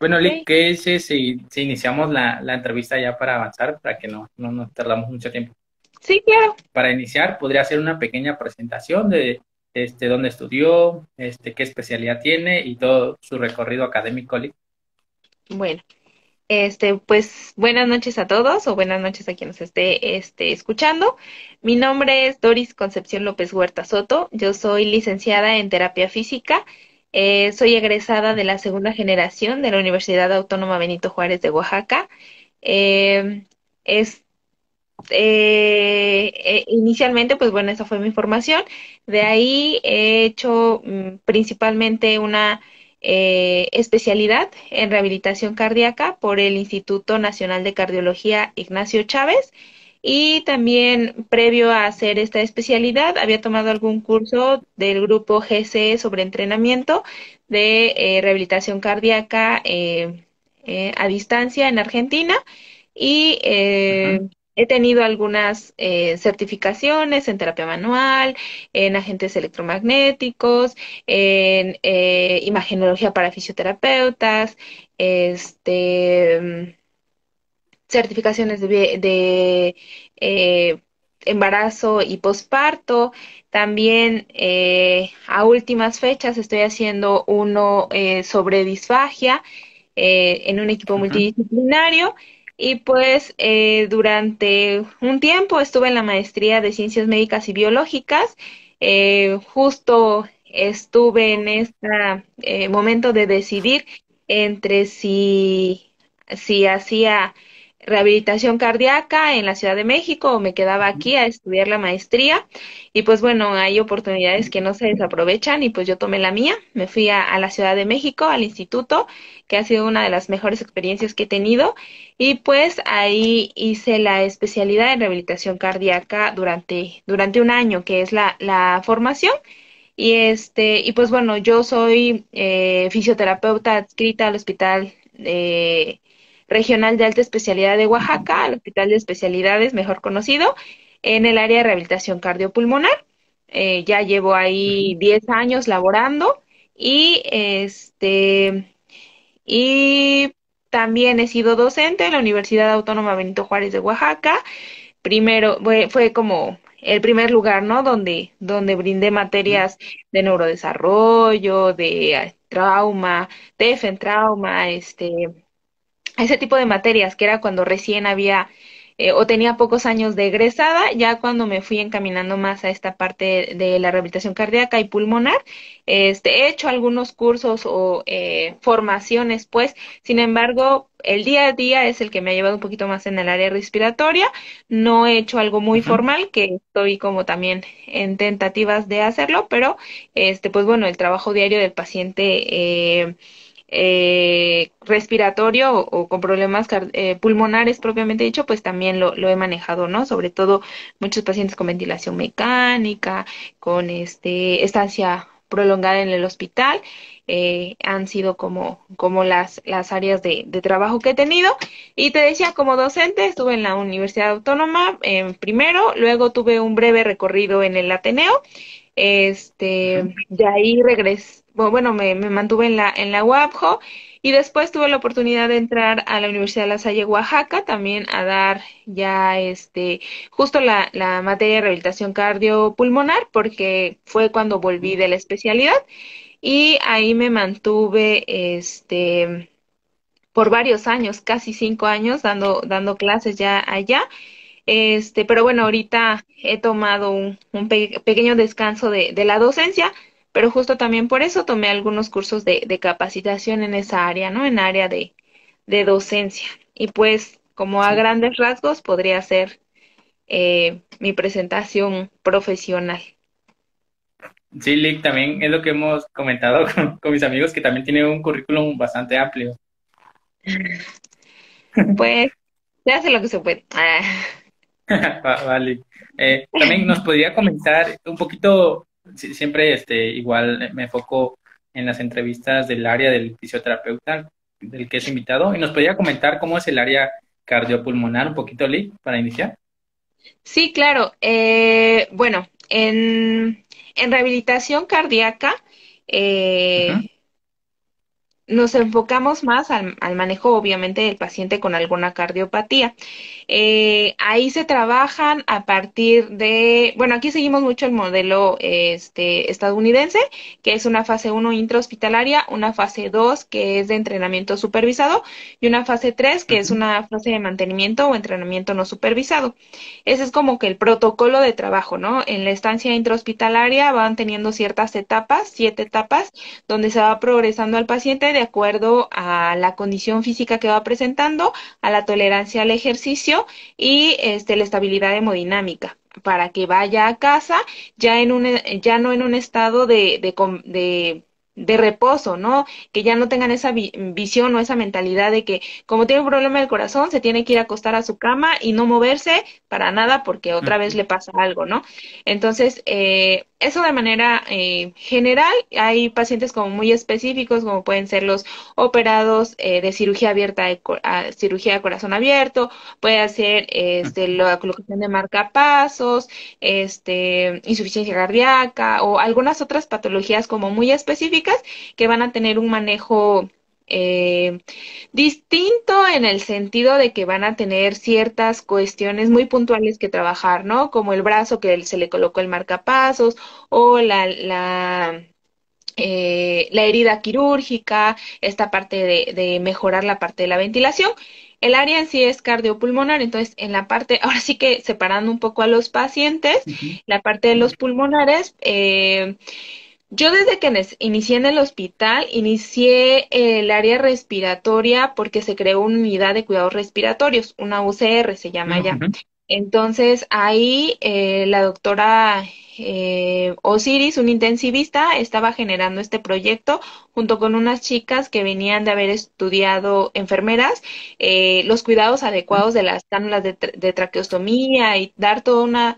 Bueno, Lick, ¿qué es si, si iniciamos la, la, entrevista ya para avanzar, para que no, no nos tardamos mucho tiempo? Sí, claro. Para iniciar, podría hacer una pequeña presentación de este, dónde estudió, este, qué especialidad tiene y todo su recorrido académico, Lick. Bueno, este, pues buenas noches a todos o buenas noches a quien nos esté este, escuchando. Mi nombre es Doris Concepción López Huerta Soto. Yo soy licenciada en terapia física. Eh, soy egresada de la segunda generación de la Universidad Autónoma Benito Juárez de Oaxaca. Eh, es, eh, inicialmente, pues bueno, esa fue mi formación. De ahí he hecho mm, principalmente una especialidad en rehabilitación cardíaca por el Instituto Nacional de Cardiología Ignacio Chávez. Y también, previo a hacer esta especialidad, había tomado algún curso del grupo GCE sobre entrenamiento de eh, rehabilitación cardíaca eh, a distancia en Argentina. Y He tenido algunas eh, certificaciones en terapia manual, en agentes electromagnéticos, en eh, imagenología para fisioterapeutas, este, certificaciones de, eh, embarazo y posparto. También a últimas fechas estoy haciendo uno sobre disfagia en un equipo multidisciplinario. Y pues eh, durante un tiempo estuve en la maestría de ciencias médicas y biológicas. Eh, justo estuve en este momento de decidir entre si, si hacía rehabilitación cardíaca en la Ciudad de México o me quedaba aquí a estudiar la maestría. Y pues bueno, hay oportunidades que no se desaprovechan y pues yo tomé la mía, me fui a, la Ciudad de México, al instituto, que ha sido una de las mejores experiencias que he tenido. Y pues ahí hice la especialidad en rehabilitación cardíaca durante, durante un año, que es la, la formación. Y este, y pues bueno, yo soy eh, fisioterapeuta adscrita al hospital de Regional de Alta Especialidad de Oaxaca, al Hospital de Especialidades, mejor conocido, en el área de rehabilitación cardiopulmonar. Eh, ya llevo ahí 10 años laborando y este y también he sido docente en la Universidad Autónoma Benito Juárez de Oaxaca. Primero fue, fue como el primer lugar, ¿no? Donde, donde brindé materias de neurodesarrollo, de trauma, TF en trauma, este, ese tipo de materias, que era cuando recién había eh, o tenía pocos años de egresada, ya cuando me fui encaminando más a esta parte de la rehabilitación cardíaca y pulmonar, este, he hecho algunos cursos o eh, formaciones, pues, sin embargo, el día a día es el que me ha llevado un poquito más en el área respiratoria, no he hecho algo muy formal, que estoy como también en tentativas de hacerlo, pero, este, pues bueno, el trabajo diario del paciente, eh, eh, respiratorio o, con problemas eh, pulmonares propiamente dicho, pues también lo, he manejado, ¿no? Sobre todo muchos pacientes con ventilación mecánica, con este estancia prolongada en el hospital, eh, han sido como, como las, las áreas de, de, trabajo que he tenido. Y te decía, como docente, estuve en la Universidad Autónoma primero, luego tuve un breve recorrido en el Ateneo, este, de ahí regresé bueno, me, me, mantuve en la, en la UAPJO y después tuve la oportunidad de entrar a la Universidad de La Salle, Oaxaca, también a dar ya este, justo la, la materia de rehabilitación cardiopulmonar, porque fue cuando volví de la especialidad y ahí me mantuve, este, por varios años, casi cinco años, dando, dando clases ya allá. Este, pero bueno, ahorita he tomado un, un pequeño descanso de, de la docencia pero justo también por eso tomé algunos cursos de, de capacitación en esa área, ¿no? En área de, de docencia. Y pues, como a grandes rasgos, podría ser eh, mi presentación profesional. Sí, Lick, también es lo que hemos comentado con, mis amigos, que también tiene un currículum bastante amplio. Pues, se hace lo que se puede. vale. Eh, también nos podría comentar un poquito siempre este, igual me enfoco en las entrevistas del área del fisioterapeuta, del que es invitado, y nos podría comentar cómo es el área cardiopulmonar, un poquito, Lee, para iniciar. Sí, claro. Eh, bueno, en, en, rehabilitación cardíaca, eh, nos enfocamos más al, manejo, obviamente, del paciente con alguna cardiopatía. Eh, ahí se trabajan a partir de, bueno, aquí seguimos mucho el modelo este, estadounidense, que es una fase 1 intrahospitalaria, una fase 2 que es de entrenamiento supervisado y una fase 3 que es una fase de mantenimiento o entrenamiento no supervisado. Ese es como que el protocolo de trabajo, ¿no? En la estancia intrahospitalaria van teniendo ciertas etapas, siete etapas, donde se va progresando al paciente de acuerdo a la condición física que va presentando, a la tolerancia al ejercicio y este, la estabilidad hemodinámica para que vaya a casa ya en un ya no en un estado de, de, de de reposo, ¿no? Que ya no tengan esa visión o esa mentalidad de que como tiene un problema del corazón, se tiene que ir a acostar a su cama y no moverse para nada porque otra vez le pasa algo, ¿no? Entonces, eh, eso de manera eh, general, hay pacientes como muy específicos, como pueden ser los operados eh, de cirugía abierta, de cirugía de corazón abierto, puede ser este, la colocación de marcapasos, este, insuficiencia cardíaca o algunas otras patologías como muy específicas que van a tener un manejo eh, distinto en el sentido de que van a tener ciertas cuestiones muy puntuales que trabajar, ¿no? Como el brazo que se le colocó el marcapasos o la, la, eh, la herida quirúrgica, esta parte de, de mejorar la parte de la ventilación. El área en sí es cardiopulmonar, entonces en la parte, ahora sí que separando un poco a los pacientes, la parte de los pulmonares, eh, yo desde que inicié en el hospital, inicié el área respiratoria porque se creó una unidad de cuidados respiratorios, una UCR se llama ya. Entonces ahí eh, la doctora eh, Osiris, un intensivista, estaba generando este proyecto junto con unas chicas que venían de haber estudiado enfermeras, eh, los cuidados adecuados de las cánulas de, de traqueostomía y dar toda una,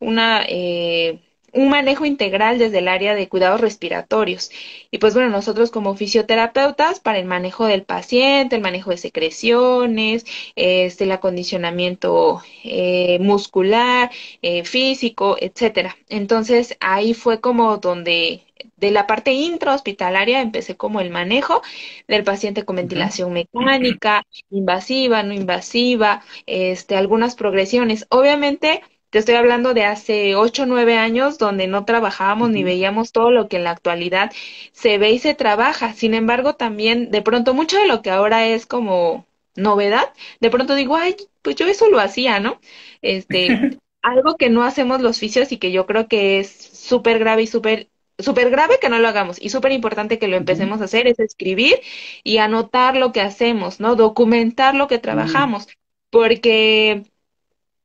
una eh, un manejo integral desde el área de cuidados respiratorios. Y pues bueno, nosotros como fisioterapeutas para el manejo del paciente, el manejo de secreciones, este, el acondicionamiento eh, muscular, eh, físico, etcétera. Entonces ahí fue como donde de la parte intrahospitalaria empecé como el manejo del paciente con ventilación mecánica, invasiva, no invasiva, este, algunas progresiones. Obviamente te estoy hablando de hace ocho o nueve años donde no trabajábamos ni veíamos todo lo que en la actualidad se ve y se trabaja. Sin embargo, también de pronto mucho de lo que ahora es como novedad, de pronto digo, ay, pues yo eso lo hacía, ¿no? Este, algo que no hacemos los fisios y que yo creo que es súper grave y súper súper grave que no lo hagamos y súper importante que lo empecemos a hacer es escribir y anotar lo que hacemos, ¿no? Documentar lo que trabajamos, porque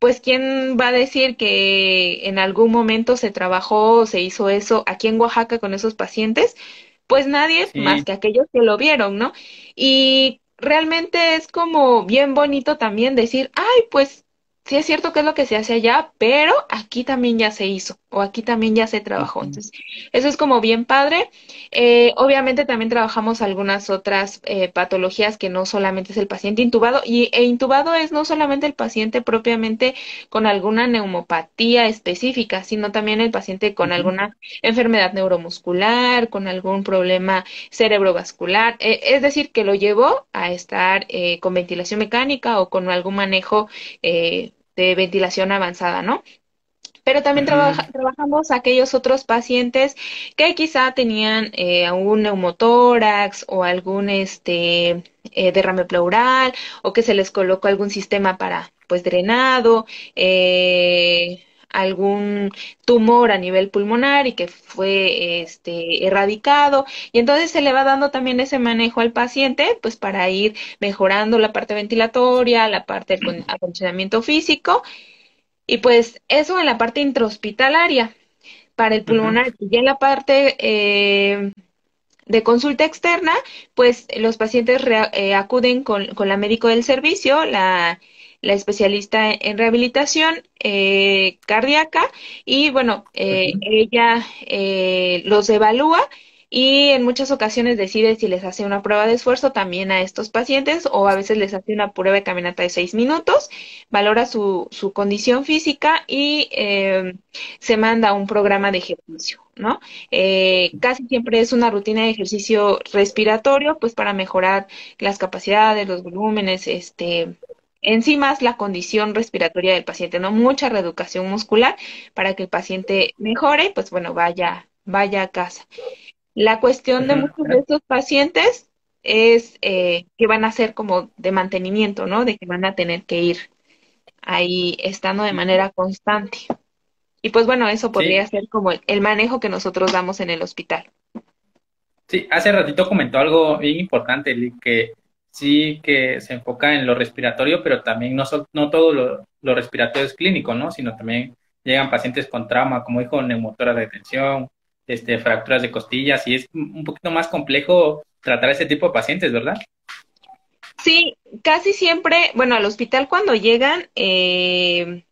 pues quién va a decir que en algún momento se trabajó o se hizo eso aquí en Oaxaca con esos pacientes, pues nadie más que aquellos que lo vieron, ¿no? Y realmente es como bien bonito también decir, ay, pues sí es cierto que es lo que se hace allá, pero aquí también ya se hizo o aquí también ya se trabajó. Entonces, eso es como bien padre. Eh, obviamente también trabajamos algunas otras eh, patologías que no solamente es el paciente intubado y e intubado es no solamente el paciente propiamente con alguna neumopatía específica, sino también el paciente con alguna enfermedad neuromuscular, con algún problema cerebrovascular. Eh, es decir, que lo llevó a estar con ventilación mecánica o con algún manejo de ventilación avanzada, ¿no? Pero también trabajamos aquellos otros pacientes que quizá tenían eh, algún neumotórax o algún este eh, derrame pleural o que se les colocó algún sistema para pues drenado, eh, algún tumor a nivel pulmonar y que fue este erradicado. Y entonces se le va dando también ese manejo al paciente pues para ir mejorando la parte ventilatoria, la parte del acondicionamiento físico. Y pues eso en la parte intrahospitalaria. Para el pulmonar y ya en la parte eh, de consulta externa, pues los pacientes eh, acuden con, con, la médico del servicio, la, la especialista en rehabilitación eh, cardíaca y bueno, ella los evalúa y en muchas ocasiones decide si les hace una prueba de esfuerzo también a estos pacientes o a veces les hace una prueba de caminata de seis minutos, valora su, su condición física y eh, se manda un programa de ejercicio. ¿no? Eh, casi siempre es una rutina de ejercicio respiratorio, pues para mejorar las capacidades, los volúmenes, este, en sí más la condición respiratoria del paciente, ¿no? Mucha reeducación muscular para que el paciente mejore, pues bueno, vaya, vaya a casa. La cuestión de muchos de estos pacientes es eh, que van a ser como de mantenimiento, ¿no? De que van a tener que ir ahí estando de manera constante. Y pues bueno, eso podría ser como el, manejo que nosotros damos en el hospital. Sí, hace ratito comentó algo bien importante, que sí que se enfoca en lo respiratorio, pero también no, no todo lo, respiratorio es clínico, ¿no? Sino también llegan pacientes con trauma, como dijo, neumotora de tensión, este, fracturas de costillas, y es un poquito más complejo tratar ese tipo de pacientes, ¿verdad? Sí, casi siempre, bueno, al hospital cuando llegan, eh,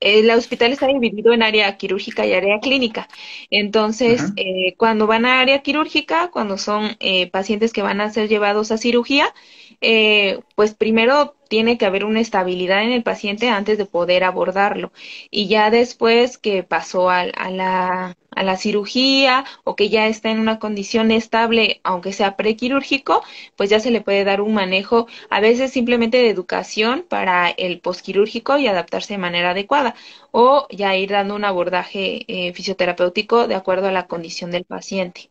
el hospital está dividido en área quirúrgica y área clínica. Entonces, eh, cuando van a área quirúrgica, cuando son eh, pacientes que van a ser llevados a cirugía, eh, pues primero tiene que haber una estabilidad en el paciente antes de poder abordarlo. Y ya después que pasó a, la, a la cirugía o que ya está en una condición estable, aunque sea prequirúrgico, pues ya se le puede dar un manejo, a veces simplemente de educación para el posquirúrgico y adaptarse de manera adecuada, o ya ir dando un abordaje eh, fisioterapéutico de acuerdo a la condición del paciente.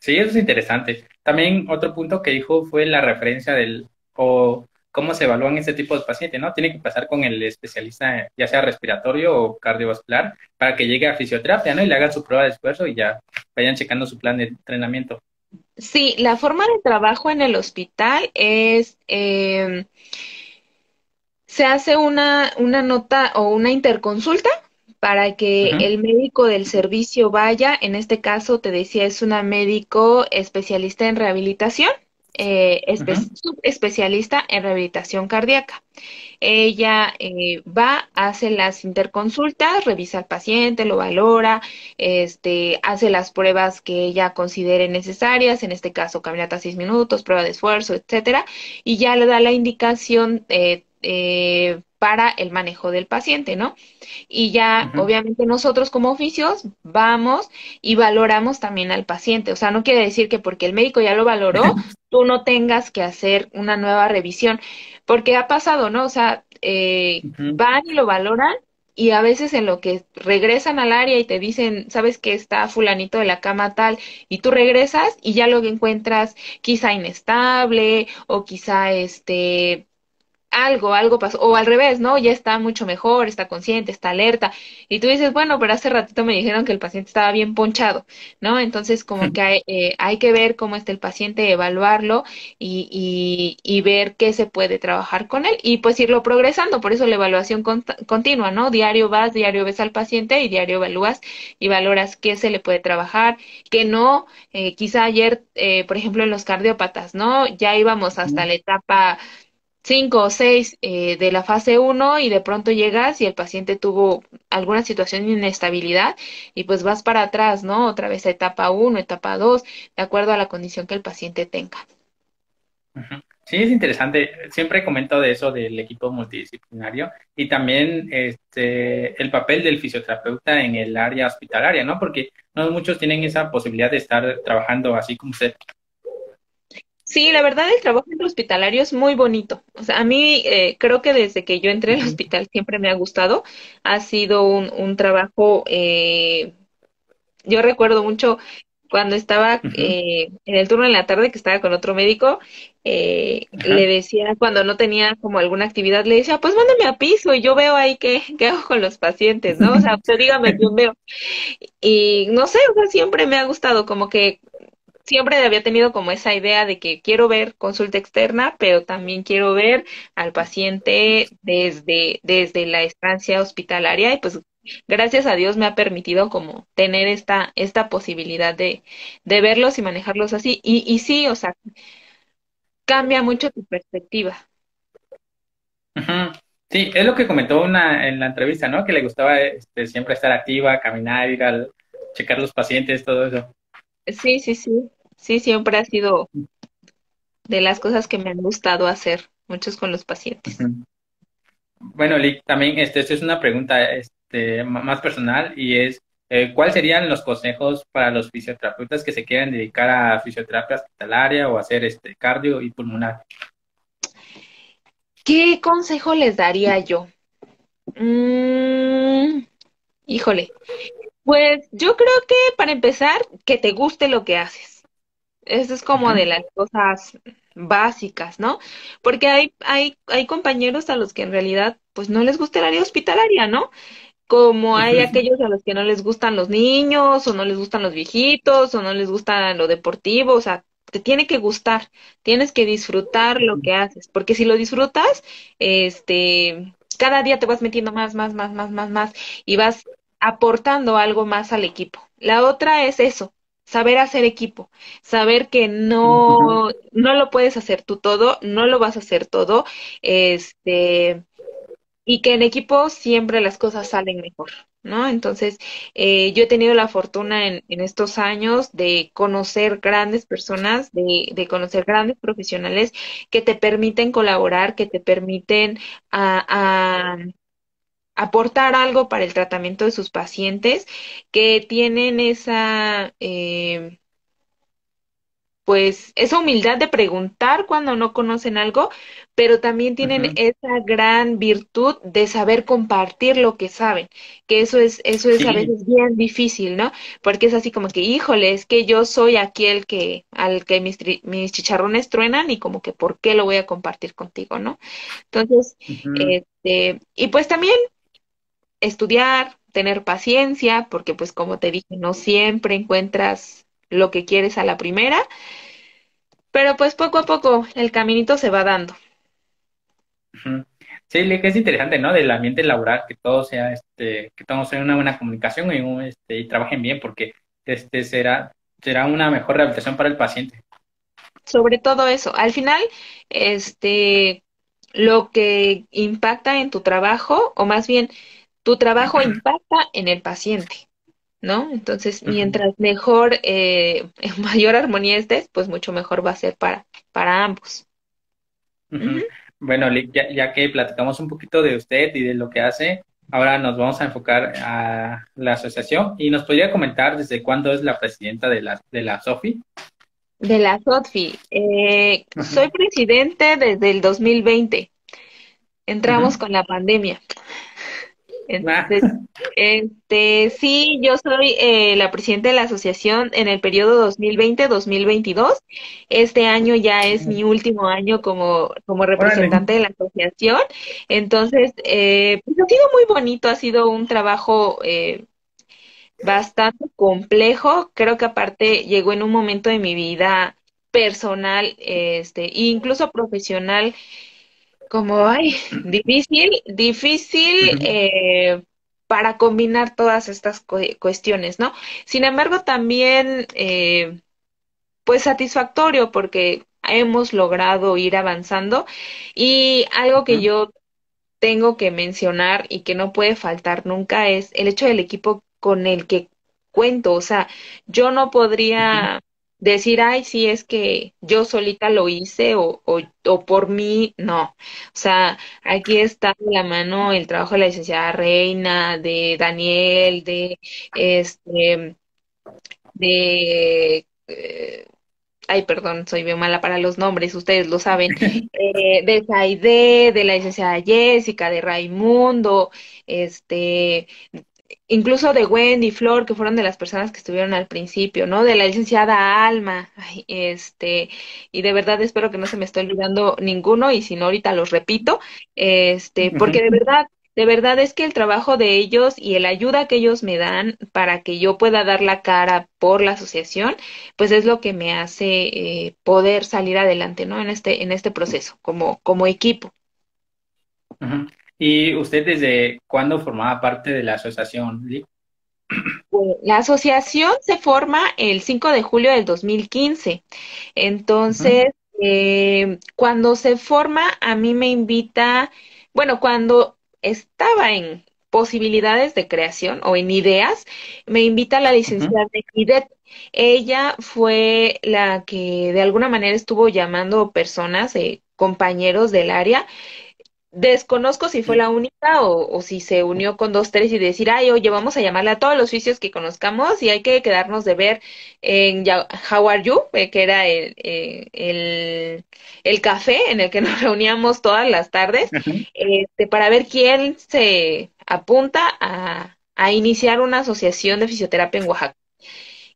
Sí, eso es interesante. También otro punto que dijo fue la referencia del o cómo se evalúan este tipo de pacientes, ¿no? Tiene que pasar con el especialista, ya sea respiratorio o cardiovascular, para que llegue a fisioterapia, ¿no? Y le hagan su prueba de esfuerzo y ya vayan checando su plan de entrenamiento. Sí, la forma de trabajo en el hospital es, em, se hace una, una nota o una interconsulta para que el médico del servicio vaya, en este caso te decía, es una médico especialista en rehabilitación eh, especialista en rehabilitación cardíaca. Ella eh, va, hace las interconsultas, revisa al paciente, lo valora, este, hace las pruebas que ella considere necesarias, en este caso caminata seis minutos, prueba de esfuerzo, etcétera, y ya le da la indicación eh para el manejo del paciente, ¿no? Y ya, obviamente, nosotros como oficios vamos y valoramos también al paciente. O sea, no quiere decir que porque el médico ya lo valoró, tú no tengas que hacer una nueva revisión, porque ha pasado, ¿no? O sea, eh, van y lo valoran y a veces en lo que regresan al área y te dicen, sabes que está fulanito de la cama tal, y tú regresas y ya lo encuentras quizá inestable o quizá este algo, algo pasó, o al revés, ¿no? Ya está mucho mejor, está consciente, está alerta, y tú dices, bueno, pero hace ratito me dijeron que el paciente estaba bien ponchado, ¿no? Entonces, como que hay, eh, hay, que ver cómo está el paciente, evaluarlo y, y, y, ver qué se puede trabajar con él y pues irlo progresando, por eso la evaluación continua, ¿no? Diario vas, diario ves al paciente y diario evalúas y valoras qué se le puede trabajar, qué no, eh, quizá ayer, eh, por ejemplo, en los cardiópatas, ¿no? Ya íbamos hasta la etapa cinco o seis eh, de la fase 1 y de pronto llegas y el paciente tuvo alguna situación de inestabilidad y pues vas para atrás, ¿no? Otra vez a etapa 1, etapa 2, de acuerdo a la condición que el paciente tenga. Sí, es interesante. Siempre comento de eso del equipo multidisciplinario y también este, el papel del fisioterapeuta en el área hospitalaria, ¿no? Porque no muchos tienen esa posibilidad de estar trabajando así como usted Sí, la verdad el trabajo en el hospitalario es muy bonito. O sea, a mí eh, creo que desde que yo entré al hospital siempre me ha gustado. Ha sido un, un trabajo, eh, yo recuerdo mucho cuando estaba eh, en el turno en la tarde que estaba con otro médico, eh, le decía cuando no tenía como alguna actividad, le decía, pues mándame a piso y yo veo ahí qué, qué hago con los pacientes, ¿no? O sea, usted dígame quién veo. Y no sé, o sea, siempre me ha gustado como que siempre había tenido como esa idea de que quiero ver consulta externa, pero también quiero ver al paciente desde, desde la estancia hospitalaria y pues gracias a Dios me ha permitido como tener esta, esta posibilidad de, de verlos y manejarlos así. Y, y sí, o sea, cambia mucho tu perspectiva. Sí, es lo que comentó una en la entrevista, ¿no? Que le gustaba este, siempre estar activa, caminar, ir al, checar los pacientes, todo eso. Sí, sí, sí. Sí, siempre ha sido de las cosas que me han gustado hacer, muchos con los pacientes. Bueno, Lick, también este, esta es una pregunta este, más personal y es, eh, ¿cuáles serían los consejos para los fisioterapeutas que se quieran dedicar a fisioterapia hospitalaria o hacer este cardio y pulmonar? ¿Qué consejo les daría yo? Mm, híjole, pues yo creo que para empezar, que te guste lo que haces. Eso es como de las cosas básicas, ¿no? Porque hay, hay, hay compañeros a los que en realidad pues no les gusta el área hospitalaria, ¿no? Como hay aquellos a los que no les gustan los niños, o no les gustan los viejitos, o no les gusta lo deportivo, o sea, te tiene que gustar, tienes que disfrutar lo que haces, porque si lo disfrutas, este, cada día te vas metiendo más, más, más, más, más, más, y vas aportando algo más al equipo. La otra es eso, saber hacer equipo, saber que no, no lo puedes hacer tú todo, no lo vas a hacer todo, este, y que en equipo siempre las cosas salen mejor, ¿no? Entonces, eh, yo he tenido la fortuna en, en, estos años de conocer grandes personas, de, de, conocer grandes profesionales que te permiten colaborar, que te permiten a, a aportar algo para el tratamiento de sus pacientes, que tienen esa, eh, pues, esa humildad de preguntar cuando no conocen algo, pero también tienen esa gran virtud de saber compartir lo que saben, que eso es, eso es a veces bien difícil, ¿no? Porque es así como que, híjole, es que yo soy aquel que, al que mis, mis chicharrones truenan y como que, ¿por qué lo voy a compartir contigo, no? Entonces, este, y pues también estudiar, tener paciencia, porque pues como te dije, no siempre encuentras lo que quieres a la primera, pero pues poco a poco el caminito se va dando. Sí, que es interesante, ¿no? Del ambiente laboral, que todo sea, este, que todos sea una buena comunicación y, este, y trabajen bien, porque este será, será una mejor rehabilitación para el paciente. Sobre todo eso. Al final, este, lo que impacta en tu trabajo, o más bien, tu trabajo impacta en el paciente, ¿no? Entonces, mientras mejor, eh, mayor armonía estés, pues mucho mejor va a ser para, para ambos. Bueno, ya, ya, que platicamos un poquito de usted y de lo que hace, ahora nos vamos a enfocar a la asociación y nos podría comentar desde cuándo es la presidenta de la, de la SOFI. De la SOFI. Eh, soy presidente desde el 2020. Entramos con la pandemia. Entonces, este, sí, yo soy eh, la presidenta de la asociación en el periodo 2020-2022. Este año ya es mi último año como, como representante de la asociación. Entonces, eh, pues ha sido muy bonito, ha sido un trabajo eh, bastante complejo. Creo que aparte llegó en un momento de mi vida personal, este, e incluso profesional como, ay, difícil, difícil eh, para combinar todas estas cuestiones, ¿no? Sin embargo, también, eh, pues satisfactorio porque hemos logrado ir avanzando. Y algo que yo tengo que mencionar y que no puede faltar nunca es el hecho del equipo con el que cuento, o sea, yo no podría decir, ay, sí, es que yo solita lo hice o, o, o, por mí, no. O sea, aquí está de la mano el trabajo de la licenciada Reina, de Daniel, de este, de, eh, ay, perdón, soy bien mala para los nombres, ustedes lo saben, eh, de Saide, de la licenciada Jessica, de Raimundo, este, incluso de Wendy, Flor, que fueron de las personas que estuvieron al principio, ¿no? De la licenciada Alma, este, y de verdad espero que no se me esté olvidando ninguno, y si no, ahorita los repito, este, porque de verdad, de verdad es que el trabajo de ellos y la ayuda que ellos me dan para que yo pueda dar la cara por la asociación, pues es lo que me hace eh, poder salir adelante, ¿no? En este, en este proceso, como, como equipo. ¿Y usted desde cuándo formaba parte de la asociación, pues, La asociación se forma el 5 de julio del 2015. Entonces, eh, cuando se forma, a mí me invita, bueno, cuando estaba en posibilidades de creación o en ideas, me invita la licenciada Idet. Ella fue la que de alguna manera estuvo llamando personas, eh, compañeros del área, Desconozco si fue la única o, si se unió con dos, tres y decir, ay, oye, vamos a llamarle a todos los oficios que conozcamos y hay que quedarnos de ver en How Are You, eh, que era el, eh, el, el, café en el que nos reuníamos todas las tardes, este, para ver quién se apunta a, a iniciar una asociación de fisioterapia en Oaxaca.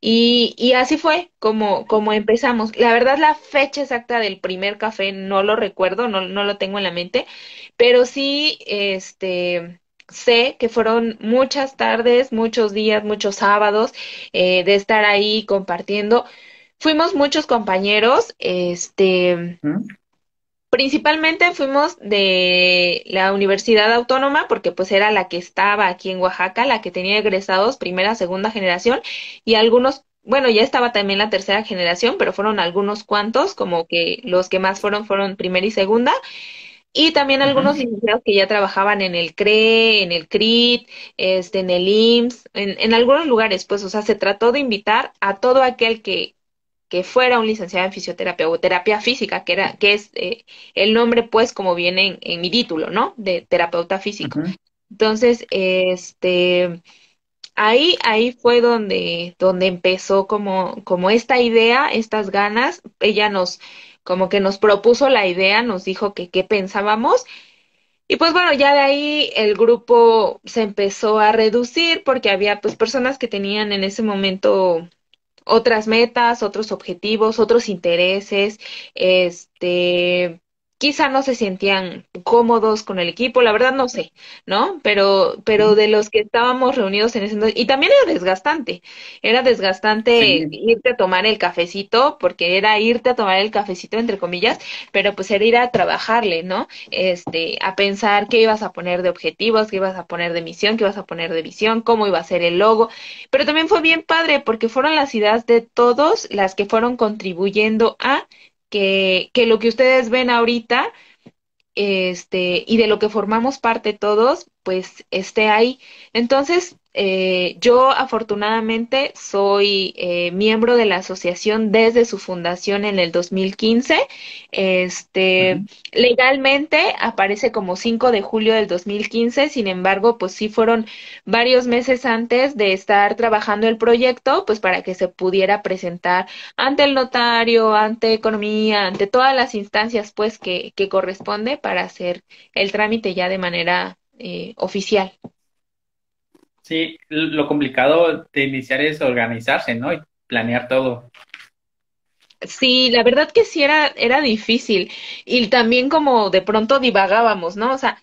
Y, y así fue como, como empezamos. La verdad, la fecha exacta del primer café no lo recuerdo, no, no lo tengo en la mente, pero sí, este, sé que fueron muchas tardes, muchos días, muchos sábados eh, de estar ahí compartiendo. Fuimos muchos compañeros, este, principalmente fuimos de la Universidad Autónoma, porque pues era la que estaba aquí en Oaxaca, la que tenía egresados primera, segunda generación, y algunos, bueno, ya estaba también la tercera generación, pero fueron algunos cuantos, como que los que más fueron fueron primera y segunda. Y también algunos licenciados que ya trabajaban en el CRE, en el CRIT, este, en el IMSS, en, en algunos lugares, pues, o sea, se trató de invitar a todo aquel que que fuera un licenciado en fisioterapia o terapia física, que era, que es eh, el nombre, pues, como viene en, mi título, ¿no? De terapeuta físico. Entonces, este, ahí, ahí fue donde, donde empezó como, como esta idea, estas ganas. Ella nos, como que nos propuso la idea, nos dijo que qué pensábamos. Y pues bueno, ya de ahí el grupo se empezó a reducir porque había pues personas que tenían en ese momento otras metas, otros objetivos, otros intereses, este, quizá no se sentían cómodos con el equipo, la verdad no sé, ¿no? Pero, pero de los que estábamos reunidos en ese entonces, y también era desgastante, era desgastante irte a tomar el cafecito, porque era irte a tomar el cafecito, entre comillas, pero pues era ir a trabajarle, ¿no? Este, a pensar qué ibas a poner de objetivos, qué ibas a poner de misión, qué ibas a poner de visión, cómo iba a ser el logo, pero también fue bien padre, porque fueron las ideas de todos las que fueron contribuyendo a que, que lo que ustedes ven ahorita este, y de lo que formamos parte todos, pues esté ahí. Entonces, eh, yo afortunadamente soy eh, miembro de la asociación desde su fundación en el 2015. Este, legalmente aparece como 5 de julio del 2015, sin embargo, pues sí fueron varios meses antes de estar trabajando el proyecto, pues para que se pudiera presentar ante el notario, ante economía, ante todas las instancias pues que, que corresponde para hacer el trámite ya de manera eh, oficial. Sí, lo complicado de iniciar es organizarse, ¿no? Y planear todo. Sí, la verdad que sí era, era difícil. Y también como de pronto divagábamos, ¿no? O sea,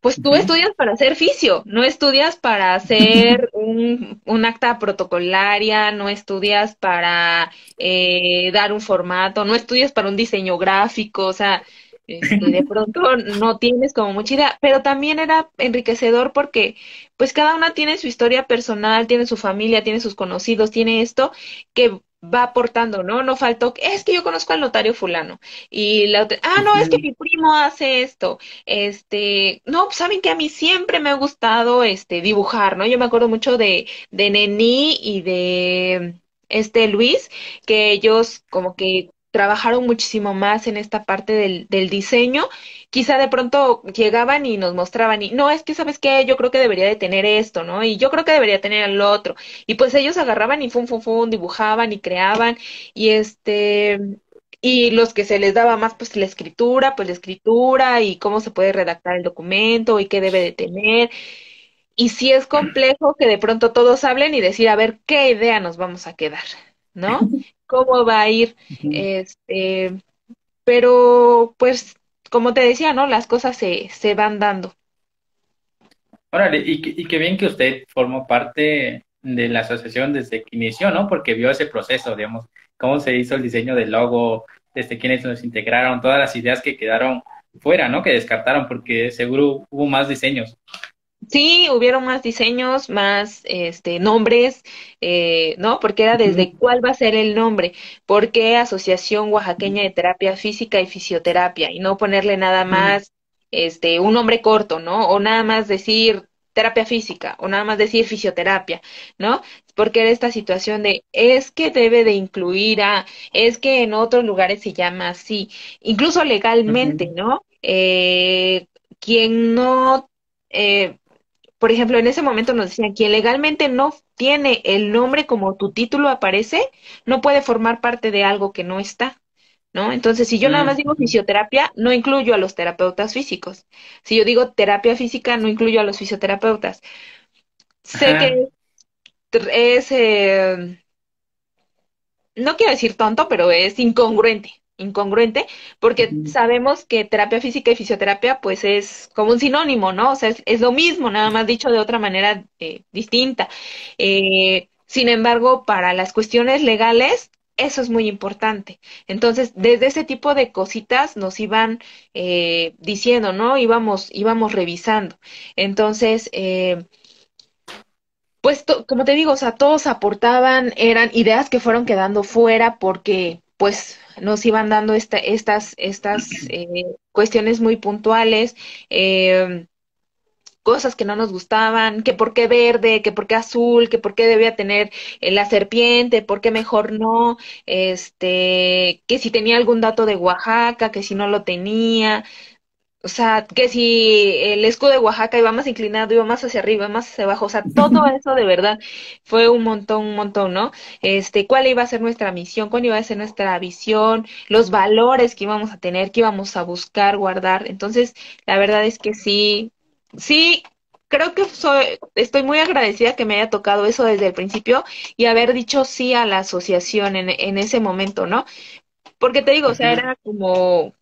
pues tú estudias para hacer fisio, no estudias para hacer un, un acta protocolaria, no estudias para eh, dar un formato, no estudias para un diseño gráfico, o sea, este, de pronto no tienes como mucha idea, pero también era enriquecedor porque pues cada una tiene su historia personal, tiene su familia, tiene sus conocidos, tiene esto que va aportando, ¿no? No faltó, es que yo conozco al notario fulano y la otra, ah, no, es que mi primo hace esto, este, no, pues saben que a mí siempre me ha gustado, este, dibujar, ¿no? Yo me acuerdo mucho de, de Není y de este Luis, que ellos como que trabajaron muchísimo más en esta parte del, del diseño, quizá de pronto llegaban y nos mostraban y no, es que sabes qué, yo creo que debería de tener esto, ¿no? Y yo creo que debería tener lo otro. Y pues ellos agarraban y fum, fum, fum, dibujaban y creaban y este, y los que se les daba más pues la escritura, pues la escritura y cómo se puede redactar el documento y qué debe de tener. Y si es complejo que de pronto todos hablen y decir, a ver, ¿qué idea nos vamos a quedar? ¿No? cómo va a ir. Este, pero pues, como te decía, ¿no? Las cosas se, se van dando. Órale, y, y qué bien que usted formó parte de la asociación desde que inició, ¿no? Porque vio ese proceso, digamos, cómo se hizo el diseño del logo, desde quienes nos integraron, todas las ideas que quedaron fuera, ¿no? Que descartaron, porque seguro hubo más diseños. Sí, hubieron más diseños, más este, nombres, eh, ¿no? Porque era desde cuál va a ser el nombre, por qué Asociación Oaxaqueña de Terapia Física y Fisioterapia, y no ponerle nada más este, un nombre corto, ¿no? O nada más decir terapia física o nada más decir fisioterapia, ¿no? Porque era esta situación de es que debe de incluir a, es que en otros lugares se llama así, incluso legalmente, ¿no? Eh, quien no, eh, por ejemplo, en ese momento nos decían, quien legalmente no tiene el nombre como tu título aparece, no puede formar parte de algo que no está. ¿no? Entonces, si yo nada más digo fisioterapia, no incluyo a los terapeutas físicos. Si yo digo terapia física, no incluyo a los fisioterapeutas. Sé que es, eh, no quiero decir tonto, pero es incongruente, incongruente, porque sabemos que terapia física y fisioterapia, pues es como un sinónimo, ¿no? O sea, es, lo mismo, nada más dicho de otra manera eh, distinta. Eh, sin embargo, para las cuestiones legales, eso es muy importante. Entonces, desde ese tipo de cositas nos iban eh, diciendo, ¿no? Íbamos, íbamos revisando. Entonces, pues, como te digo, o sea, todos aportaban, eran ideas que fueron quedando fuera porque, pues, nos iban dando esta, estas, estas eh, cuestiones muy puntuales. Eh, cosas que no nos gustaban, que por qué verde, que por qué azul, que por qué debía tener eh, la serpiente, por qué mejor no, este, que si tenía algún dato de Oaxaca, que si no lo tenía, o sea, que si el escudo de Oaxaca iba más inclinado, iba más hacia arriba, más hacia abajo, o sea, todo eso de verdad fue un montón, un montón, ¿no? Este, cuál iba a ser nuestra misión, cuál iba a ser nuestra visión, los valores que íbamos a tener, que íbamos a buscar, guardar. Entonces, la verdad es que sí, sí, creo que soy, estoy muy agradecida que me haya tocado eso desde el principio y haber dicho sí a la asociación en, en ese momento, ¿no? Porque te digo, o sea, era como,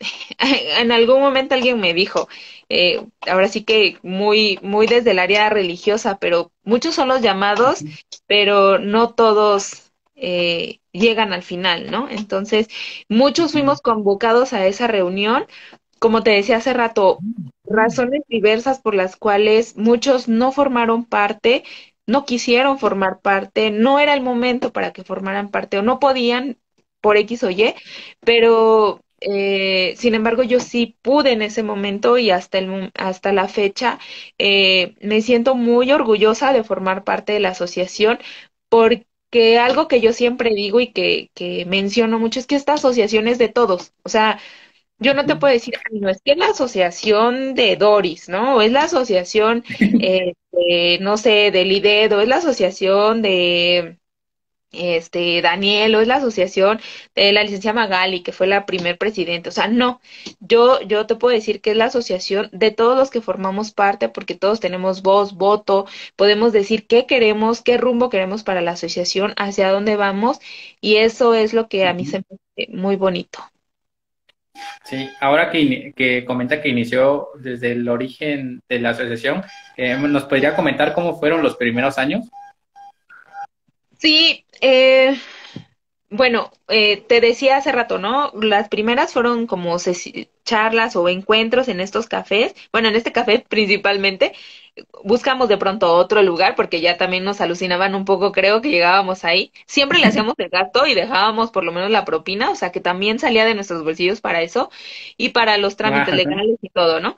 en algún momento alguien me dijo, eh, ahora sí que muy, muy desde el área religiosa, pero muchos son los llamados, pero no todos eh, llegan al final, ¿no? Entonces, muchos fuimos convocados a esa reunión, como te decía hace rato, razones diversas por las cuales muchos no formaron parte, no quisieron formar parte, no era el momento para que formaran parte o no podían por X o Y, pero eh, sin embargo yo sí pude en ese momento y hasta, el, hasta la fecha eh, me siento muy orgullosa de formar parte de la asociación porque algo que yo siempre digo y que, que menciono mucho es que esta asociación es de todos, o sea, yo no te puedo decir, no, es que es la asociación de Doris, ¿no? O es la asociación, eh, no sé, de Lidedo, es la asociación de este Daniel, o es la asociación de la licenciada Magali, que fue la primer presidente. O sea, no, yo, yo te puedo decir que es la asociación de todos los que formamos parte, porque todos tenemos voz, voto, podemos decir qué queremos, qué rumbo queremos para la asociación, hacia dónde vamos, y eso es lo que a mí se me hace muy bonito. Sí, ahora que, que, comenta que inició desde el origen de la asociación, eh, ¿nos podría comentar cómo fueron los primeros años? Sí, eh, bueno, eh, te decía hace rato, ¿no? Las primeras fueron como charlas o encuentros en estos cafés, bueno, en este café principalmente, buscamos de pronto otro lugar porque ya también nos alucinaban un poco, creo que llegábamos ahí. Siempre le hacíamos el gasto y dejábamos por lo menos la propina, o sea que también salía de nuestros bolsillos para eso y para los trámites legales y todo, ¿no?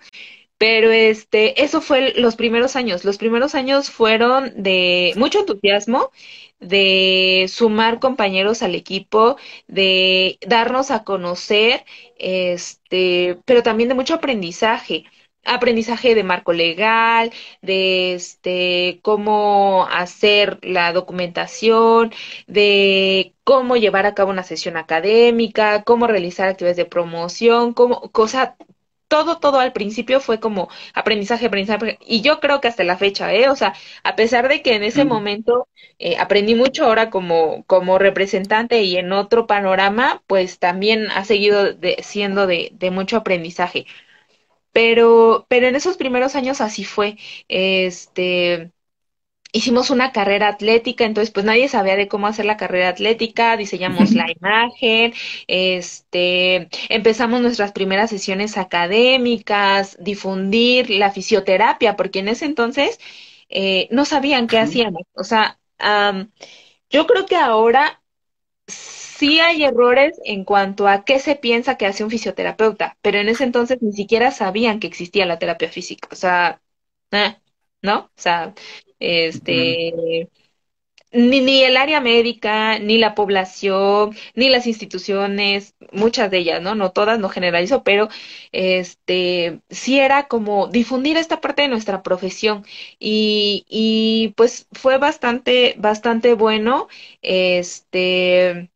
Pero este, eso fue los primeros años. Los primeros años fueron de mucho entusiasmo, de sumar compañeros al equipo, de darnos a conocer, este, pero también de mucho aprendizaje aprendizaje de marco legal, de este cómo hacer la documentación, de cómo llevar a cabo una sesión académica, cómo realizar actividades de promoción, cómo, cosa, todo, todo al principio fue como aprendizaje, aprendizaje, y yo creo que hasta la fecha, ¿eh? O sea, a pesar de que en ese momento eh, aprendí mucho ahora como, como representante y en otro panorama, pues también ha seguido siendo de, de mucho aprendizaje. Pero, pero en esos primeros años así fue. Este, hicimos una carrera atlética, entonces pues nadie sabía de cómo hacer la carrera atlética, diseñamos la imagen, este, empezamos nuestras primeras sesiones académicas, difundir la fisioterapia, porque en ese entonces eh, no sabían qué hacíamos. O sea, yo creo que ahora sí hay errores en cuanto a qué se piensa que hace un fisioterapeuta, pero en ese entonces ni siquiera sabían que existía la terapia física. O sea, eh, ¿no? O sea, este, ni, ni el área médica, ni la población, ni las instituciones, muchas de ellas, ¿no? No todas, no generalizo, pero este sí era como difundir esta parte de nuestra profesión. Y, y pues fue bastante, bastante bueno. Este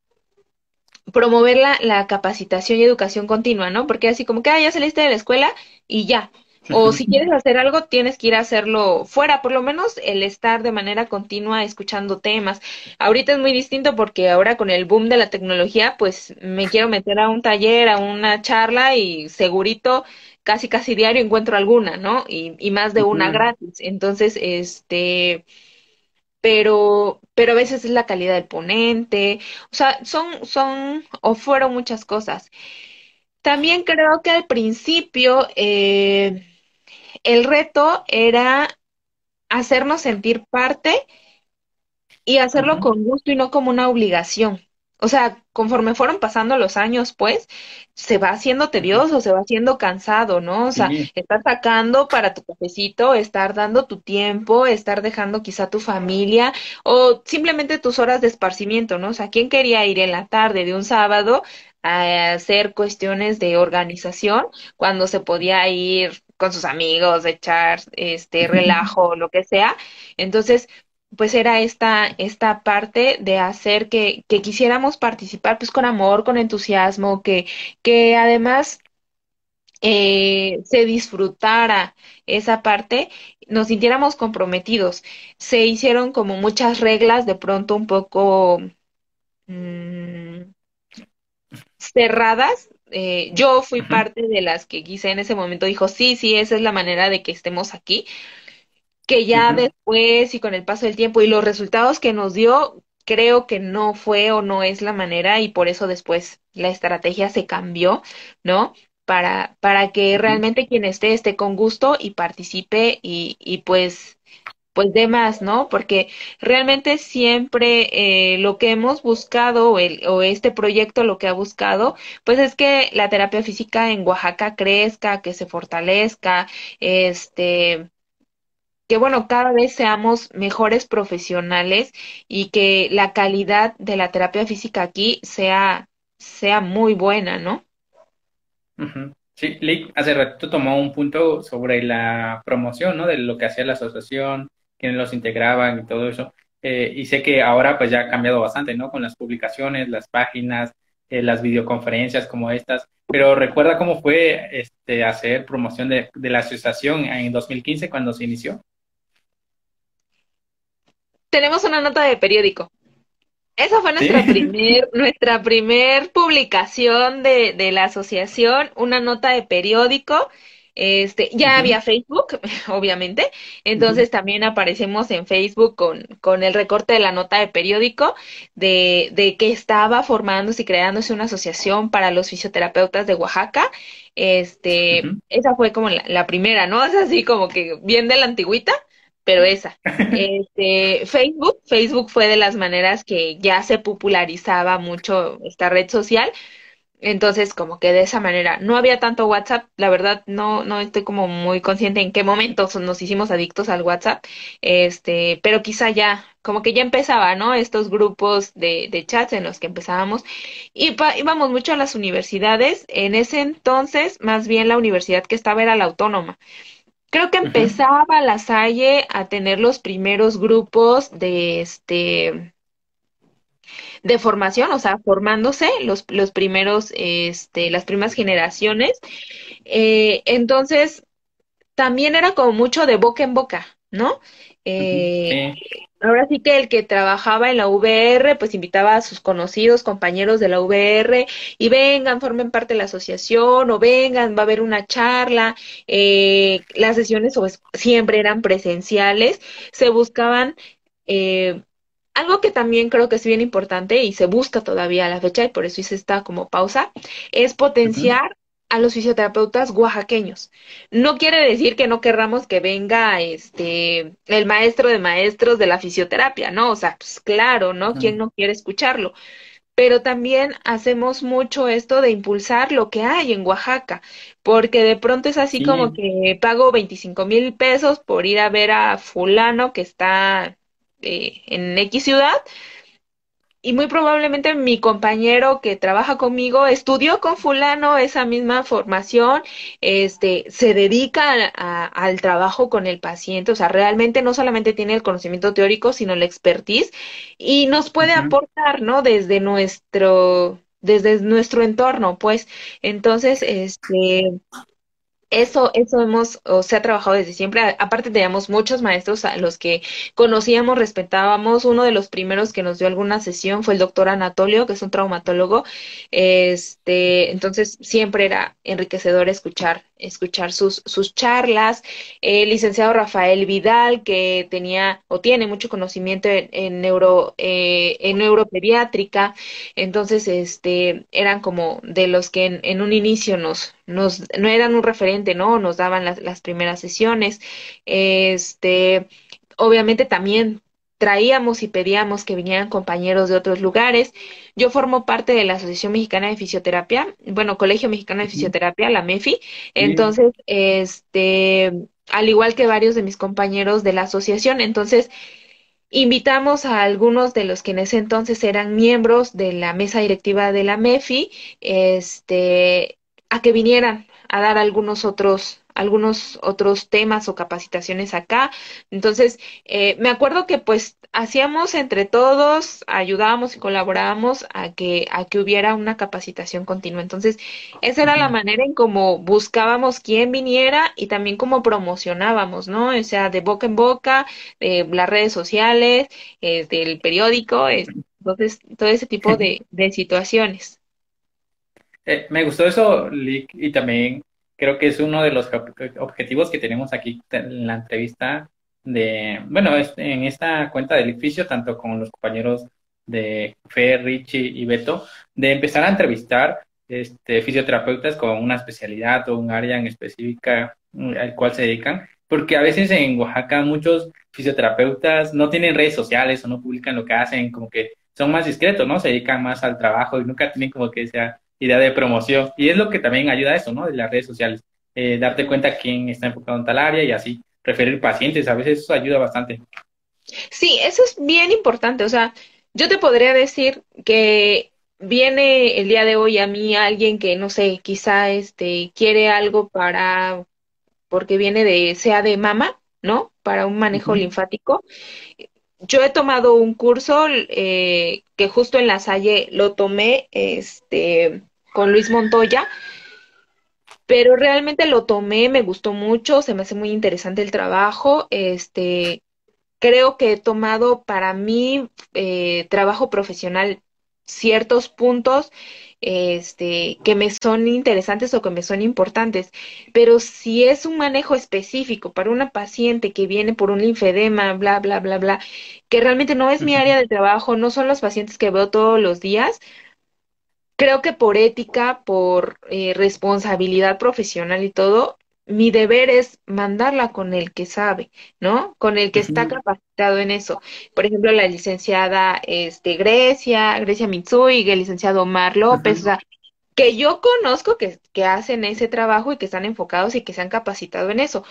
promover la, la capacitación y educación continua, ¿no? Porque así como que ah, ya saliste de la escuela y ya, o si quieres hacer algo, tienes que ir a hacerlo fuera, por lo menos el estar de manera continua escuchando temas. Ahorita es muy distinto porque ahora con el boom de la tecnología, pues me quiero meter a un taller, a una charla y segurito casi casi diario encuentro alguna, ¿no? Y, y más de una gratis. Entonces, este, pero, pero a veces es la calidad del ponente, o sea, son, son, o fueron muchas cosas. También creo que al principio, eh, el reto era hacernos sentir parte y hacerlo con gusto y no como una obligación. O sea, conforme fueron pasando los años, pues, se va haciendo tedioso, se va haciendo cansado, ¿no? O sea, estar sacando para tu cafecito, estar dando tu tiempo, estar dejando quizá tu familia o simplemente tus horas de esparcimiento, ¿no? O sea, ¿quién quería ir en la tarde de un sábado a hacer cuestiones de organización cuando se podía ir con sus amigos, echar este relajo, lo que sea. Entonces, pues era esta, esta parte de hacer que, que quisiéramos participar pues con amor, con entusiasmo, que, que además eh, se disfrutara esa parte, nos sintiéramos comprometidos. Se hicieron como muchas reglas, de pronto un poco mmm, cerradas eh, yo fui parte de las que quise en ese momento dijo, sí, sí, esa es la manera de que estemos aquí, que ya después y con el paso del tiempo y los resultados que nos dio, creo que no fue o no es la manera y por eso después la estrategia se cambió, ¿no? Para, para que realmente quien esté esté con gusto y participe y, y pues pues de más, ¿no? Porque realmente siempre eh, lo que hemos buscado o, el, o este proyecto lo que ha buscado, pues es que la terapia física en Oaxaca crezca, que se fortalezca, este, que bueno, cada vez seamos mejores profesionales y que la calidad de la terapia física aquí sea, sea muy buena, ¿no? Sí, Lick hace ratito tomó un punto sobre la promoción, ¿no? De lo que hacía la asociación, quienes los integraban y todo eso. Eh, y sé que ahora pues ya ha cambiado bastante, ¿no? Con las publicaciones, las páginas, eh, las videoconferencias como estas. Pero recuerda cómo fue este, hacer promoción de, de la asociación en 2015 cuando se inició. Tenemos una nota de periódico. Esa fue nuestra primer, nuestra primer publicación de, de la asociación, una nota de periódico este, ya había Facebook, obviamente, entonces también aparecemos en Facebook con, con el recorte de la nota de periódico de, de que estaba formándose y creándose una asociación para los fisioterapeutas de Oaxaca. Este, esa fue como la, primera, ¿no? Es así como que bien de la antigüita, pero esa. Este, Facebook, Facebook fue de las maneras que ya se popularizaba mucho esta red social entonces, como que de esa manera, no había tanto WhatsApp, la verdad no, no estoy como muy consciente en qué momentos nos hicimos adictos al WhatsApp, este, pero quizá ya, como que ya empezaba, ¿no? Estos grupos de, de chats en los que empezábamos, y íbamos mucho a las universidades, en ese entonces, más bien la universidad que estaba era la autónoma. Creo que empezaba la Salle a tener los primeros grupos de este de formación, o sea, formándose los, los primeros, este, las primeras generaciones. Eh, entonces, también era como mucho de boca en boca, ¿no? Eh, ahora sí que el que trabajaba en la VR, pues invitaba a sus conocidos, compañeros de la VR, y vengan, formen parte de la asociación, o vengan, va a haber una charla. Eh, las sesiones pues, siempre eran presenciales, se buscaban eh, algo que también creo que es bien importante y se busca todavía a la fecha y por eso hice esta como pausa, es potenciar a los fisioterapeutas oaxaqueños. No quiere decir que no querramos que venga este el maestro de maestros de la fisioterapia, ¿no? O sea, pues claro, ¿no? ¿Quién no quiere escucharlo? pero también hacemos mucho esto de impulsar lo que hay en Oaxaca, porque de pronto es así como que pago 25 mil pesos por ir a ver a fulano que está eh, en X ciudad y muy probablemente mi compañero que trabaja conmigo estudió con fulano esa misma formación, este, se dedica a- a- al trabajo con el paciente, o sea, realmente no solamente tiene el conocimiento teórico, sino la expertise y nos puede aportar, ¿no? Desde nuestro, desde nuestro entorno, pues. Entonces, este, eso, eso hemos, o se ha trabajado desde siempre. Aparte teníamos muchos maestros a los que conocíamos, respetábamos. Uno de los primeros que nos dio alguna sesión fue el doctor Anatolio, que es un traumatólogo. Este, entonces siempre era enriquecedor escuchar, escuchar sus, sus charlas. El licenciado Rafael Vidal, que tenía o tiene mucho conocimiento en, en neuro, eh, neuropediátrica. Entonces, este, eran como de los que en, en un inicio nos, nos, no eran un referente, ¿no? Nos daban las, las primeras sesiones. Este, obviamente también traíamos y pedíamos que vinieran compañeros de otros lugares. Yo formo parte de la Asociación Mexicana de Fisioterapia, bueno, Colegio Mexicano de Fisioterapia, la MEFI. Entonces, este, al igual que varios de mis compañeros de la asociación, entonces Invitamos a algunos de los que en ese entonces eran miembros de la mesa directiva de la MEFI, este, a que vinieran a dar algunos otros, algunos otros temas o capacitaciones acá. Entonces, eh, me acuerdo que pues hacíamos entre todos, ayudábamos y colaborábamos a que, a que hubiera una capacitación continua. Entonces, esa era la manera en cómo buscábamos quién viniera y también cómo promocionábamos, ¿no? O sea, de boca en boca eh, las redes sociales, eh, del periódico, es- entonces todo ese tipo de, de situaciones. Eh, me gustó eso, Lick, y también creo que es uno de los ob- objetivos que tenemos aquí en la entrevista de, bueno, en esta cuenta del edificio, tanto con los compañeros de Fer, Richie y Beto, de empezar a entrevistar este, fisioterapeutas con una especialidad o un área en específica mm, al cual se dedican, porque a veces en Oaxaca muchos fisioterapeutas no tienen redes sociales o no publican lo que hacen, como que son más discretos, ¿no? Se dedican más al trabajo y nunca tienen como que sea idea de promoción. Y es lo que también ayuda a eso, ¿no? De las redes sociales. Eh, darte cuenta quién está enfocado en tal área y así referir pacientes. A veces eso ayuda bastante. Sí, eso es bien importante. O sea, yo te podría decir que viene el día de hoy a mí alguien que, no sé, quizá este quiere algo para, porque viene de, sea de mama, ¿no? Para un manejo linfático. Yo he tomado un curso eh, que justo en la Salle lo tomé, este, con Luis Montoya pero realmente lo tomé, me gustó mucho, se me hace muy interesante el trabajo, este, creo que he tomado para mí eh, trabajo profesional ciertos puntos este, que me son interesantes o que me son importantes, pero si es un manejo específico para una paciente que viene por un linfedema, bla, bla, bla, bla, que realmente no es mi área de trabajo, no son los pacientes que veo todos los días, Creo que por ética, por eh, responsabilidad profesional y todo, mi deber es mandarla con el que sabe, ¿no? Con el que está capacitado en eso. Por ejemplo, la licenciada este, Grecia, Grecia Mitsui, el licenciado Omar López, o sea, que yo conozco que, que hacen ese trabajo y que están enfocados y que se han capacitado en eso.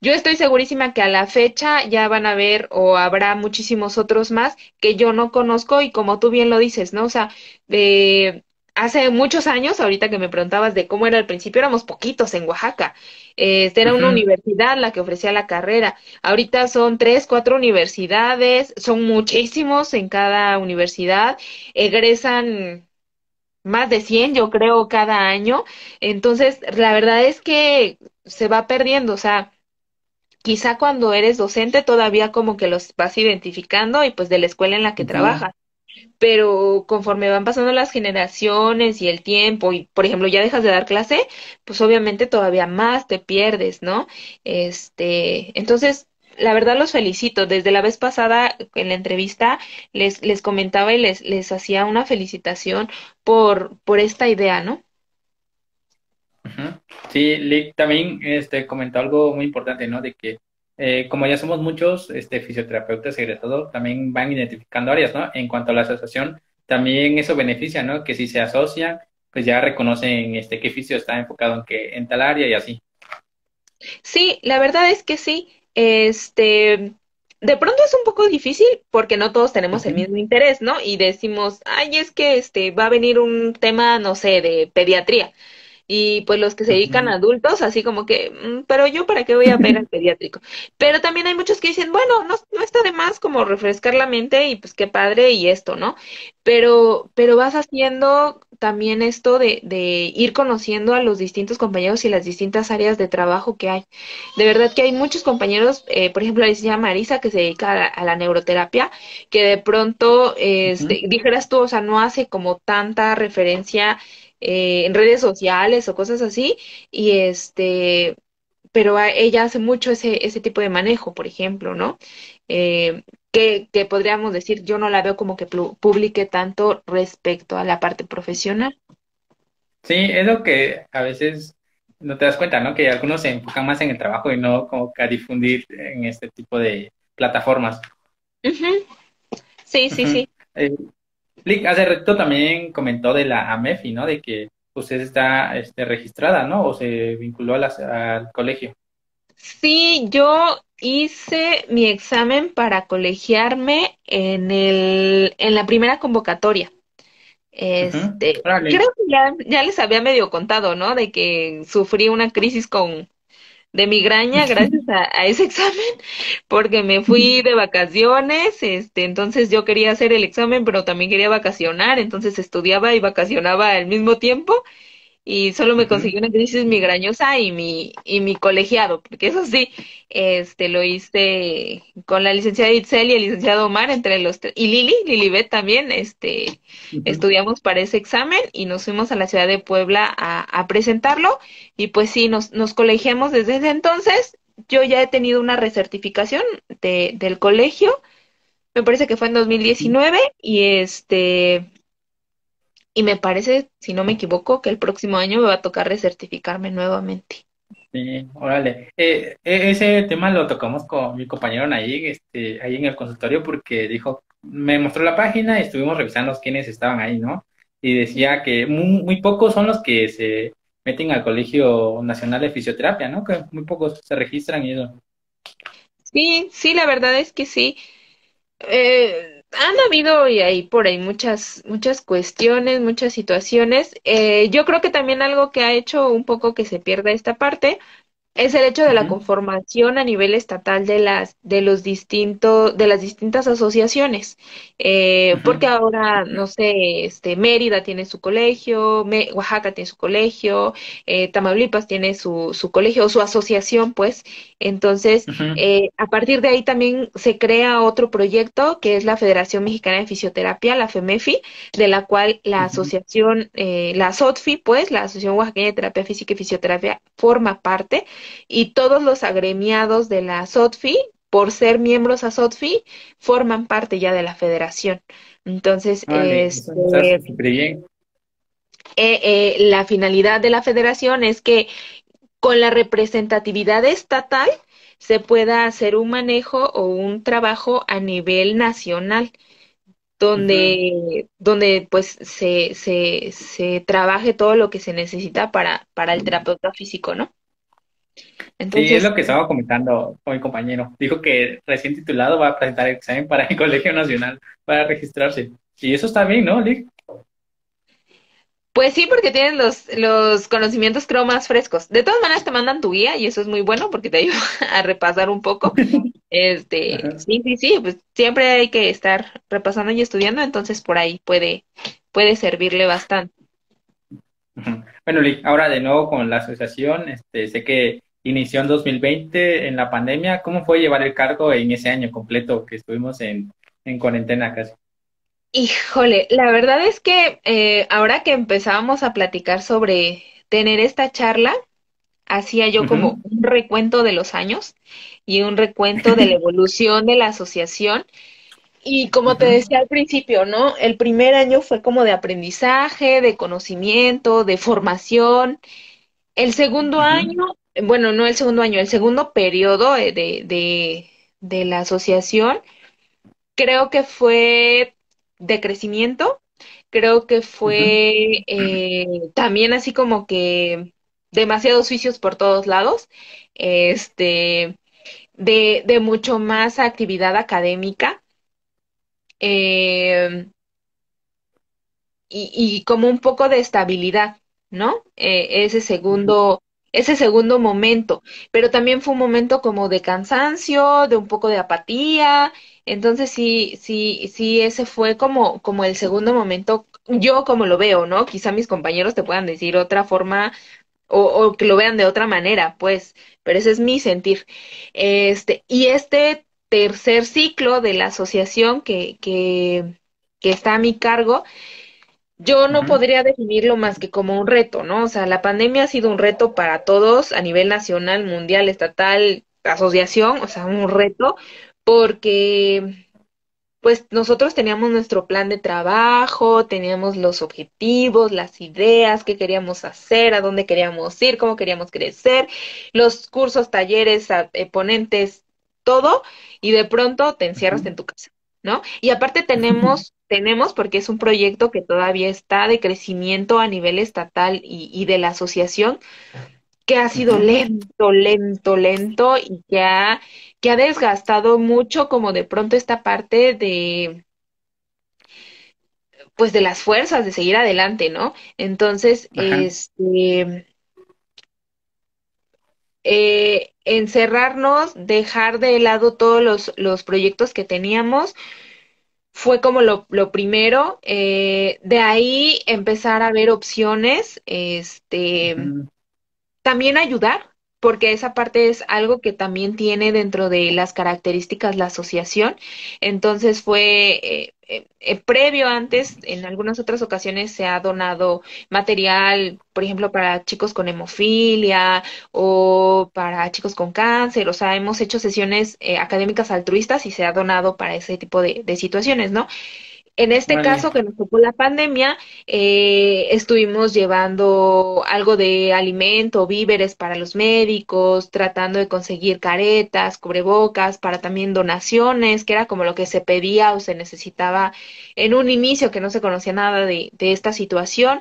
Yo estoy segurísima que a la fecha ya van a ver o habrá muchísimos otros más que yo no conozco y como tú bien lo dices, ¿no? O sea, de hace muchos años, ahorita que me preguntabas de cómo era al principio, éramos poquitos en Oaxaca. Este, era una universidad la que ofrecía la carrera. Ahorita son tres, cuatro universidades, son muchísimos en cada universidad. Egresan más de 100, yo creo, cada año. Entonces, la verdad es que se va perdiendo, o sea, Quizá cuando eres docente todavía como que los vas identificando y pues de la escuela en la que trabajas, pero conforme van pasando las generaciones y el tiempo y por ejemplo ya dejas de dar clase, pues obviamente todavía más te pierdes, ¿no? Este, entonces, la verdad los felicito. Desde la vez pasada en la entrevista les les comentaba y les les hacía una felicitación por por esta idea, ¿no? Sí, Lick también este, comentó algo muy importante, ¿no? De que eh, como ya somos muchos este, fisioterapeutas egresados, también van identificando áreas, ¿no? En cuanto a la asociación, también eso beneficia, ¿no? Que si se asocian, pues ya reconocen este qué fisio está enfocado en que en tal área y así. Sí, la verdad es que sí. Este, de pronto es un poco difícil porque no todos tenemos el mismo interés, ¿no? Y decimos, ay, es que este va a venir un tema, no sé, de pediatría. Y pues los que se dedican a adultos, así como que, mm, pero yo para qué voy a ver al pediátrico. Pero también hay muchos que dicen, bueno, no, no está de más como refrescar la mente y pues qué padre y esto, ¿no? Pero, pero vas haciendo también esto de, de ir conociendo a los distintos compañeros y las distintas áreas de trabajo que hay. De verdad que hay muchos compañeros, eh, por ejemplo, la licenciada Marisa, que se dedica a la, neuroterapia, que de pronto, este, dijeras tú, o sea, no hace como tanta referencia eh, en redes sociales o cosas así, y este, pero ella hace mucho ese, ese tipo de manejo, por ejemplo, ¿no? Eh, que, que, podríamos decir, yo no la veo como que publique tanto respecto a la parte profesional. Sí, es lo que a veces no te das cuenta, ¿no? Que algunos se enfocan más en el trabajo y no como que a difundir en este tipo de plataformas. Sí, sí, sí. Hace rato también comentó de la AMEFI, ¿no? De que usted está este, registrada, ¿no? O se vinculó al colegio. Sí, yo hice mi examen para colegiarme en el, en la primera convocatoria. Este, creo que ya, ya les había medio contado, ¿no? De que sufrí una crisis con, de migraña gracias a, ese examen, porque me fui de vacaciones, este, entonces yo quería hacer el examen, pero también quería vacacionar, entonces estudiaba y vacacionaba al mismo tiempo y solo me conseguí una crisis migrañosa y mi, y mi colegiado, porque eso sí, este, lo hice con la licenciada Itzel y el licenciado Omar, entre los tres, y Lili, Lilibet también, este, estudiamos para ese examen y nos fuimos a la ciudad de Puebla a, a presentarlo, y pues sí, nos, nos colegiamos desde ese entonces, yo ya he tenido una recertificación de, del colegio, me parece que fue en 2019, y este, y me parece, si no me equivoco, que el próximo año me va a tocar recertificarme nuevamente. Sí, órale. Eh, e, ese tema lo tocamos con mi compañero Nayig, este, ahí en el consultorio, porque dijo, me mostró la página y estuvimos revisando quiénes estaban ahí, ¿no? Y decía que muy, pocos son los que se meten al Colegio Nacional de Fisioterapia, ¿no? Que muy pocos se registran y eso. Sí, sí, la verdad es que sí. Eh, han habido y hay por ahí muchas, muchas cuestiones, muchas situaciones. Eh, yo creo que también algo que ha hecho un poco que se pierda esta parte es el hecho de la conformación a nivel estatal de las de los distintos de las distintas asociaciones. Eh, porque ahora no sé este Mérida tiene su colegio Oaxaca tiene su colegio eh, Tamaulipas tiene su, su colegio o su asociación pues. Entonces eh, a partir de ahí también se crea otro proyecto que es la Federación Mexicana de Fisioterapia la FEMEFI de la cual la asociación la SOTFI pues la Asociación Oaxaqueña de Terapia Física y Fisioterapia forma parte y todos los agremiados de la SOTFI, por ser miembros a SOTFI, forman parte ya de la federación. Entonces, este, eh, eh, la finalidad de la federación es que con la representatividad estatal se pueda hacer un manejo o un trabajo a nivel nacional donde, donde pues se, se, se trabaje todo lo que se necesita para, para el terapeuta físico, ¿no? Sí, es lo que estaba comentando con mi compañero. Dijo que recién titulado va a presentar el examen para el Colegio Nacional para registrarse. Y eso está bien, ¿no, Lick? Pues sí, porque tienen los, los conocimientos creo más frescos. De todas maneras te mandan tu guía y eso es muy bueno porque te ayuda a repasar un poco. Este, sí, sí, sí, pues siempre hay que estar repasando y estudiando, entonces por ahí puede, puede servirle bastante. Bueno, Lick, ahora de nuevo con la asociación, este, sé que inició en 2020 en la pandemia. ¿Cómo fue llevar el cargo en ese año completo que estuvimos en, en cuarentena casi? Híjole, la verdad es que eh, ahora que empezábamos a platicar sobre tener esta charla, hacía yo como un recuento de los años y un recuento de la evolución de la asociación. Y como te decía al principio, ¿no? El primer año fue como de aprendizaje, de conocimiento, de formación. El segundo año bueno, no el segundo año, el segundo periodo de, de, de la asociación, creo que fue de crecimiento, Creo que fue eh, también así como que demasiados juicios por todos lados, este, de, de mucho más actividad académica. Eh, y, y como un poco de estabilidad, ¿no? Eh, ese segundo, ese segundo momento, pero también fue un momento como de cansancio, de un poco de apatía, entonces sí, sí, sí, ese fue como, como el segundo momento, yo como lo veo, ¿no? Quizá mis compañeros te puedan decir otra forma o, o que lo vean de otra manera, pues, pero ese es mi sentir. Este, y este tercer ciclo de la asociación que, que, que está a mi cargo, yo no podría definirlo más que como un reto, ¿no? O sea, la pandemia ha sido un reto para todos a nivel nacional, mundial, estatal, asociación, o sea, un reto, porque pues nosotros teníamos nuestro plan de trabajo, teníamos los objetivos, las ideas, qué queríamos hacer, a dónde queríamos ir, cómo queríamos crecer, los cursos, talleres, eh, ponentes, todo, y de pronto te encierras en tu casa, ¿no? Y aparte tenemos, tenemos, porque es un proyecto que todavía está de crecimiento a nivel estatal y, y de la asociación, que ha sido lento, lento, lento y que ha, que ha desgastado mucho como de pronto esta parte de, pues de las fuerzas de seguir adelante, ¿no? Entonces, Ajá. este, eh, encerrarnos, dejar de lado todos los, los proyectos que teníamos, fue como lo, lo primero. Eh, de ahí empezar a ver opciones, este. También ayudar, porque esa parte es algo que también tiene dentro de las características la asociación. Entonces fue eh, eh, eh, previo antes, en algunas otras ocasiones se ha donado material, por ejemplo, para chicos con hemofilia o para chicos con cáncer. O sea, hemos hecho sesiones eh, académicas altruistas y se ha donado para ese tipo de, de situaciones, ¿no? En este Vale. caso que nos tocó la pandemia, eh, estuvimos llevando algo de alimento, víveres para los médicos, tratando de conseguir caretas, cubrebocas, para también donaciones, que era como lo que se pedía o se necesitaba en un inicio que no se conocía nada de, de esta situación.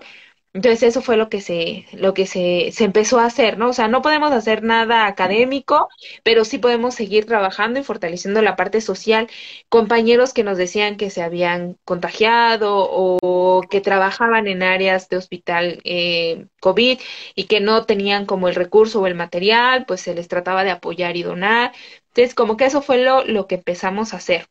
Entonces eso fue lo que se, lo que se, se empezó a hacer, ¿no? O sea, no podemos hacer nada académico, pero sí podemos seguir trabajando y fortaleciendo la parte social compañeros que nos decían que se habían contagiado o que trabajaban en áreas de hospital eh, COVID y que no tenían como el recurso o el material, pues se les trataba de apoyar y donar. Entonces, como que eso fue lo, lo que empezamos a hacer.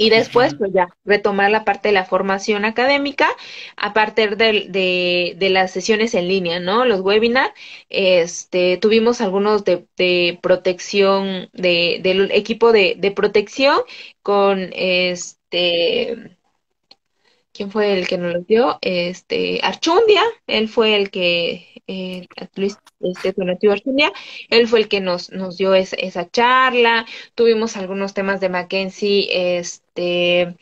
Y después, pues ya, retomar la parte de la formación académica a partir de, de, de las sesiones en línea, ¿no? Los webinars. Este, tuvimos algunos de, de protección, de, del equipo de, de protección con este ¿Quién fue el que nos los dio? Este, Archundia, él fue el que, eh, Luis, este, Donativo Archundia, él fue el que nos, nos dio es- esa charla, tuvimos algunos temas de Mackenzie, este,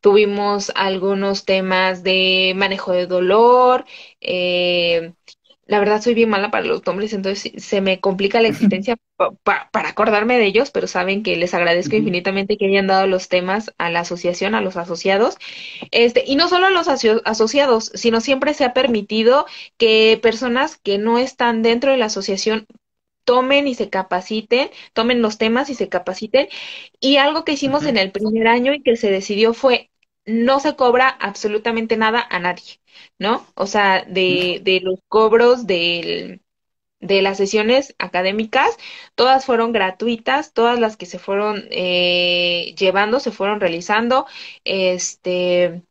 tuvimos algunos temas de manejo de dolor, eh, la verdad soy bien mala para los nombres, entonces se me complica la existencia pa- pa- para acordarme de ellos, pero saben que les agradezco infinitamente que hayan dado los temas a la asociación, a los asociados. Este, y no solo a los aso- asociados, sino siempre se ha permitido que personas que no están dentro de la asociación tomen y se capaciten, tomen los temas y se capaciten. Y algo que hicimos en el primer año y que se decidió fue no se cobra absolutamente nada a nadie, ¿no? O sea, de, de los cobros del de las sesiones académicas, todas fueron gratuitas, todas las que se fueron eh, llevando, se fueron realizando, este,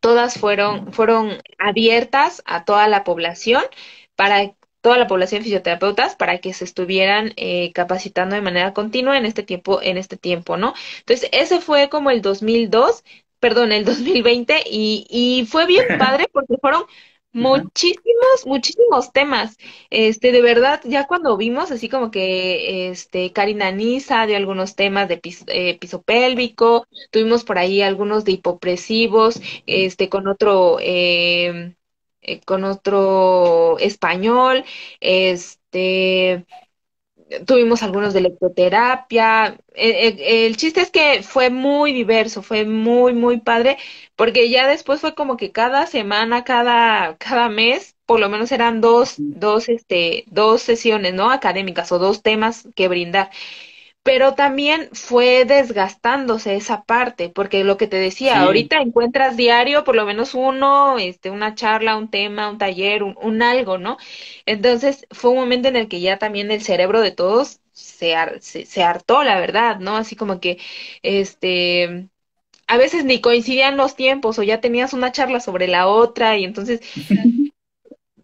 todas fueron, fueron abiertas a toda la población para toda la población de fisioterapeutas para que se estuvieran eh, capacitando de manera continua en este tiempo, en este tiempo, ¿no? Entonces, ese fue como el 2002, perdón, el 2020 y, y fue bien padre porque fueron muchísimos, muchísimos temas. Este, de verdad, ya cuando vimos así como que este Karina Nisa dio algunos temas de pis- eh, piso pélvico, tuvimos por ahí algunos de hipopresivos, este, con otro, eh, eh, con otro español, este, tuvimos algunos de electroterapia. El, chiste es que fue muy diverso, fue muy, muy padre, porque ya después fue como que cada semana, cada, cada mes, por lo menos eran dos, dos, este, dos sesiones, ¿no? Académicas o dos temas que brindar pero también fue desgastándose esa parte, porque lo que te decía, ahorita encuentras diario por lo menos uno, este, una charla, un tema, un taller, un, algo, ¿no? Entonces fue un momento en el que ya también el cerebro de todos se, se, hartó, la verdad, ¿no? Así como que, este, a veces ni coincidían los tiempos o ya tenías una charla sobre la otra y entonces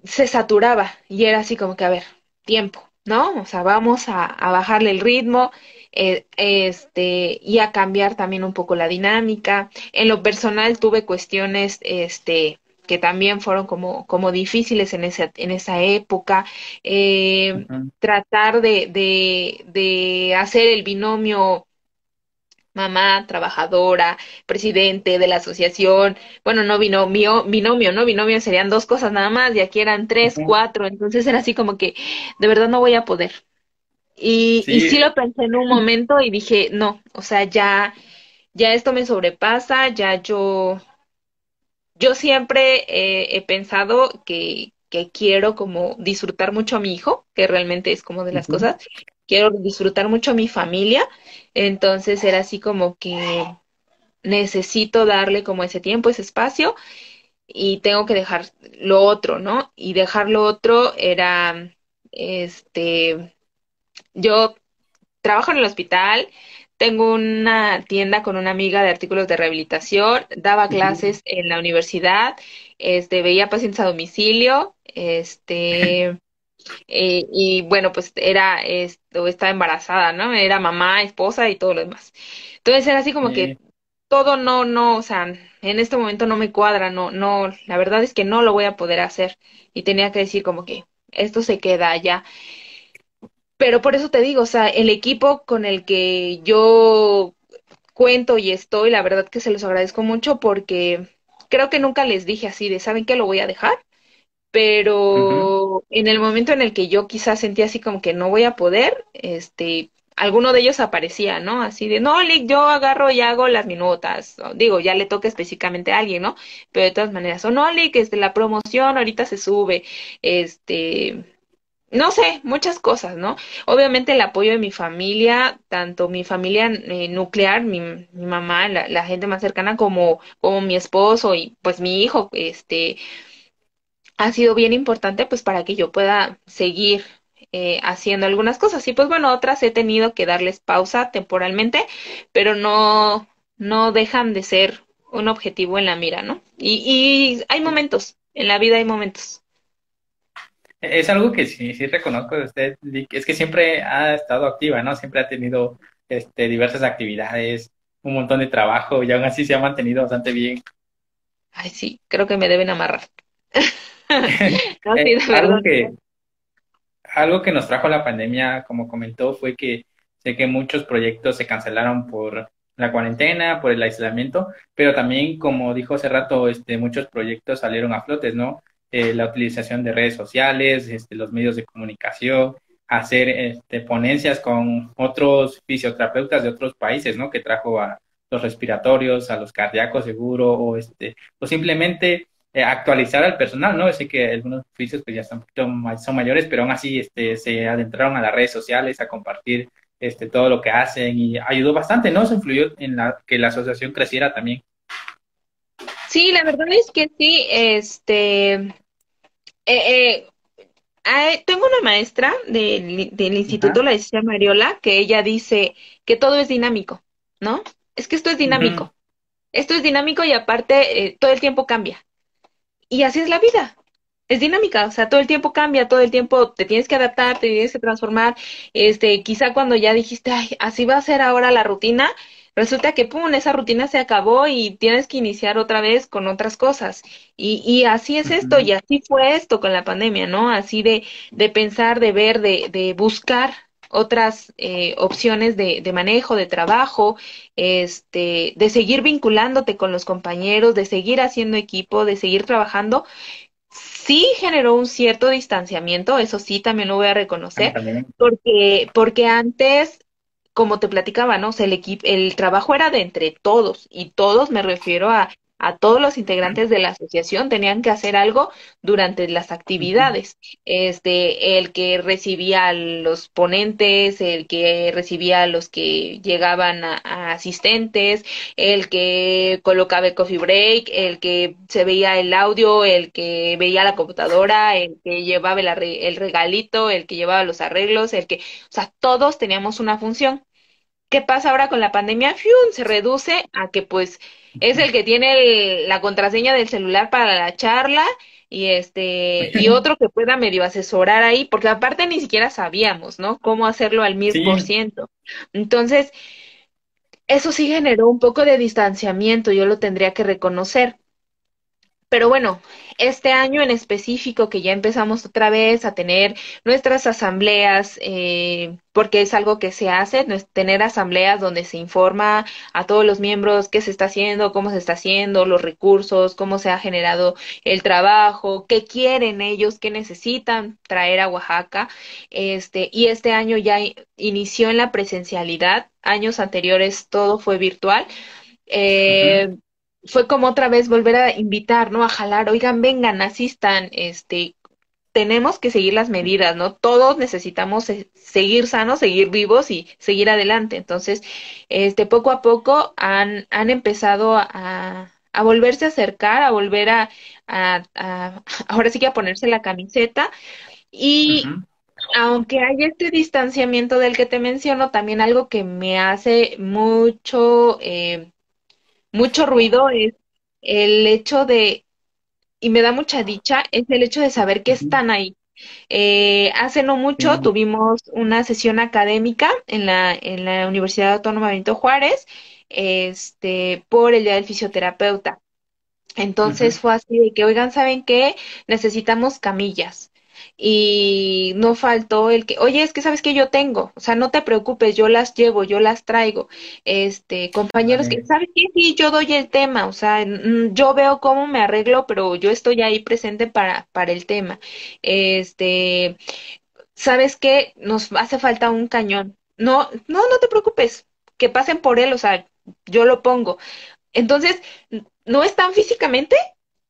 se saturaba y era así como que, a ver, tiempo, ¿no? O sea, vamos a, a bajarle el ritmo, eh, este, y a cambiar también un poco la dinámica. En lo personal tuve cuestiones, este, que también fueron como, como difíciles en esa, en esa época. Eh, tratar de, de, de hacer el binomio mamá, trabajadora, presidente de la asociación, bueno, no binomio, binomio, ¿no? Binomio serían dos cosas nada más, y aquí eran tres, cuatro, entonces era así como que de verdad no voy a poder. Y sí. y sí lo pensé en un momento y dije, no, o sea, ya, ya esto me sobrepasa, ya yo, yo siempre he pensado que, que quiero como disfrutar mucho a mi hijo, que realmente es como de las cosas, quiero disfrutar mucho a mi familia, entonces era así como que necesito darle como ese tiempo, ese espacio y tengo que dejar lo otro, ¿no? Y dejar lo otro era, este, yo trabajo en el hospital, tengo una tienda con una amiga de artículos de rehabilitación, daba clases en la universidad, este, veía pacientes a domicilio, este, Eh, y bueno, pues era, esto, estaba embarazada, ¿no? Era mamá, esposa y todo lo demás. Entonces era así como que todo no, no, o sea, en este momento no me cuadra, no, no, la verdad es que no lo voy a poder hacer. Y tenía que decir como que esto se queda allá. Pero por eso te digo, o sea, el equipo con el que yo cuento y estoy, la verdad que se los agradezco mucho porque creo que nunca les dije así de, ¿saben qué lo voy a dejar? Pero en el momento en el que yo quizás sentía así como que no voy a poder, este, alguno de ellos aparecía, ¿no? Así de, no, Lick, yo agarro y hago las minutas. Digo, ya le toca específicamente a alguien, ¿no? Pero de todas maneras, o no, Lick, este, la promoción ahorita se sube, este, no sé, muchas cosas, ¿no? Obviamente el apoyo de mi familia, tanto mi familia eh, nuclear, mi, mi mamá, la, la, gente más cercana, como, como mi esposo y pues mi hijo, este, ha sido bien importante pues para que yo pueda seguir eh, haciendo algunas cosas. Y pues bueno, otras he tenido que darles pausa temporalmente, pero no, no dejan de ser un objetivo en la mira, ¿no? Y, y hay momentos, en la vida hay momentos. Es algo que sí, sí reconozco de usted, es que siempre ha estado activa, ¿no? Siempre ha tenido este, diversas actividades, un montón de trabajo y aún así se ha mantenido bastante bien. Ay, sí, creo que me deben amarrar. Eh, algo, que, algo que nos trajo la pandemia, como comentó, fue que sé que muchos proyectos se cancelaron por la cuarentena, por el aislamiento, pero también, como dijo hace rato, este, muchos proyectos salieron a flotes, ¿no? Eh, la utilización de redes sociales, este, los medios de comunicación, hacer este, ponencias con otros fisioterapeutas de otros países, ¿no? Que trajo a los respiratorios, a los cardíacos seguro, o, este, o simplemente eh, actualizar al personal, ¿no? Sé que algunos oficios pues ya están un poquito más, son mayores, pero aún así este, se adentraron a las redes sociales a compartir este, todo lo que hacen y ayudó bastante, ¿no? Eso influyó en la, que la asociación creciera también. Sí, la verdad es que sí, este, eh, eh, tengo una maestra del, del instituto, la decía Mariola, que ella dice que todo es dinámico, ¿no? Es que esto es dinámico. Esto es dinámico y aparte todo el tiempo cambia. Y así es la vida. Es dinámica, o sea, todo el tiempo cambia, todo el tiempo te tienes que adaptar, te tienes que transformar. Este, quizá cuando ya dijiste, ay, así va a ser ahora la rutina, resulta que pum, esa rutina se acabó y tienes que iniciar otra vez con otras cosas. Y, y así es esto, y así fue esto con la pandemia, ¿no? Así de, de pensar, de ver, de, de buscar otras eh, opciones de, de, manejo, de trabajo, este, de seguir vinculándote con los compañeros, de seguir haciendo equipo, de seguir trabajando, sí generó un cierto distanciamiento, eso sí, también lo voy a reconocer, porque, porque antes como te platicaba, ¿no? O sea, el equipo, el trabajo era de entre todos, y todos me refiero a a todos los integrantes de la asociación tenían que hacer algo durante las actividades. Este, el que recibía a los ponentes, el que recibía a los que llegaban a, asistentes, el que colocaba el coffee break, el que se veía el audio, el que veía la computadora, el que llevaba el, el regalito, el que llevaba los arreglos, el que, o sea, todos teníamos una función. ¿Qué pasa ahora con la pandemia? ¡Fium! Se reduce a que pues es el que tiene la contraseña del celular para la charla y este y otro que pueda medio asesorar ahí, porque aparte ni siquiera sabíamos, ¿no? Cómo hacerlo al mil por ciento. Entonces, eso sí generó un poco de distanciamiento, yo lo tendría que reconocer. Pero bueno, este año en específico que ya empezamos otra vez a tener nuestras asambleas, eh, porque es algo que se hace, tener asambleas donde se informa a todos los miembros qué se está haciendo, cómo se está haciendo, los recursos, cómo se ha generado el trabajo, qué quieren ellos, qué necesitan traer a Oaxaca. Este, y este año ya inició en la presencialidad, años anteriores todo fue virtual. Eh, fue como otra vez volver a invitar, ¿no? A jalar, oigan, vengan, asistan, este, tenemos que seguir las medidas, ¿no? Todos necesitamos seguir sanos, seguir vivos y seguir adelante. Entonces, este, poco a poco han, han empezado a, a volverse a acercar, a volver a, a, ahora sí que a ponerse la camiseta. Y aunque hay este distanciamiento del que te menciono, también algo que me hace mucho, eh, mucho ruido es el hecho de, y me da mucha dicha, es el hecho de saber que están ahí. Eh, hace no mucho tuvimos una sesión académica en la, en la Universidad Autónoma Benito Juárez, este, por el Día del Fisioterapeuta. Entonces fue así de que, oigan, ¿saben qué? Necesitamos camillas y no faltó el que, oye, es que sabes que yo tengo, o sea, no te preocupes, yo las llevo, yo las traigo. Este, compañeros que, ¿sabes qué? Sí, yo doy el tema, o sea, yo veo cómo me arreglo, pero yo estoy ahí presente para, para el tema. Este, ¿sabes qué? Nos hace falta un cañón. No, no, no te preocupes, que pasen por él, o sea, yo lo pongo. Entonces, no están físicamente,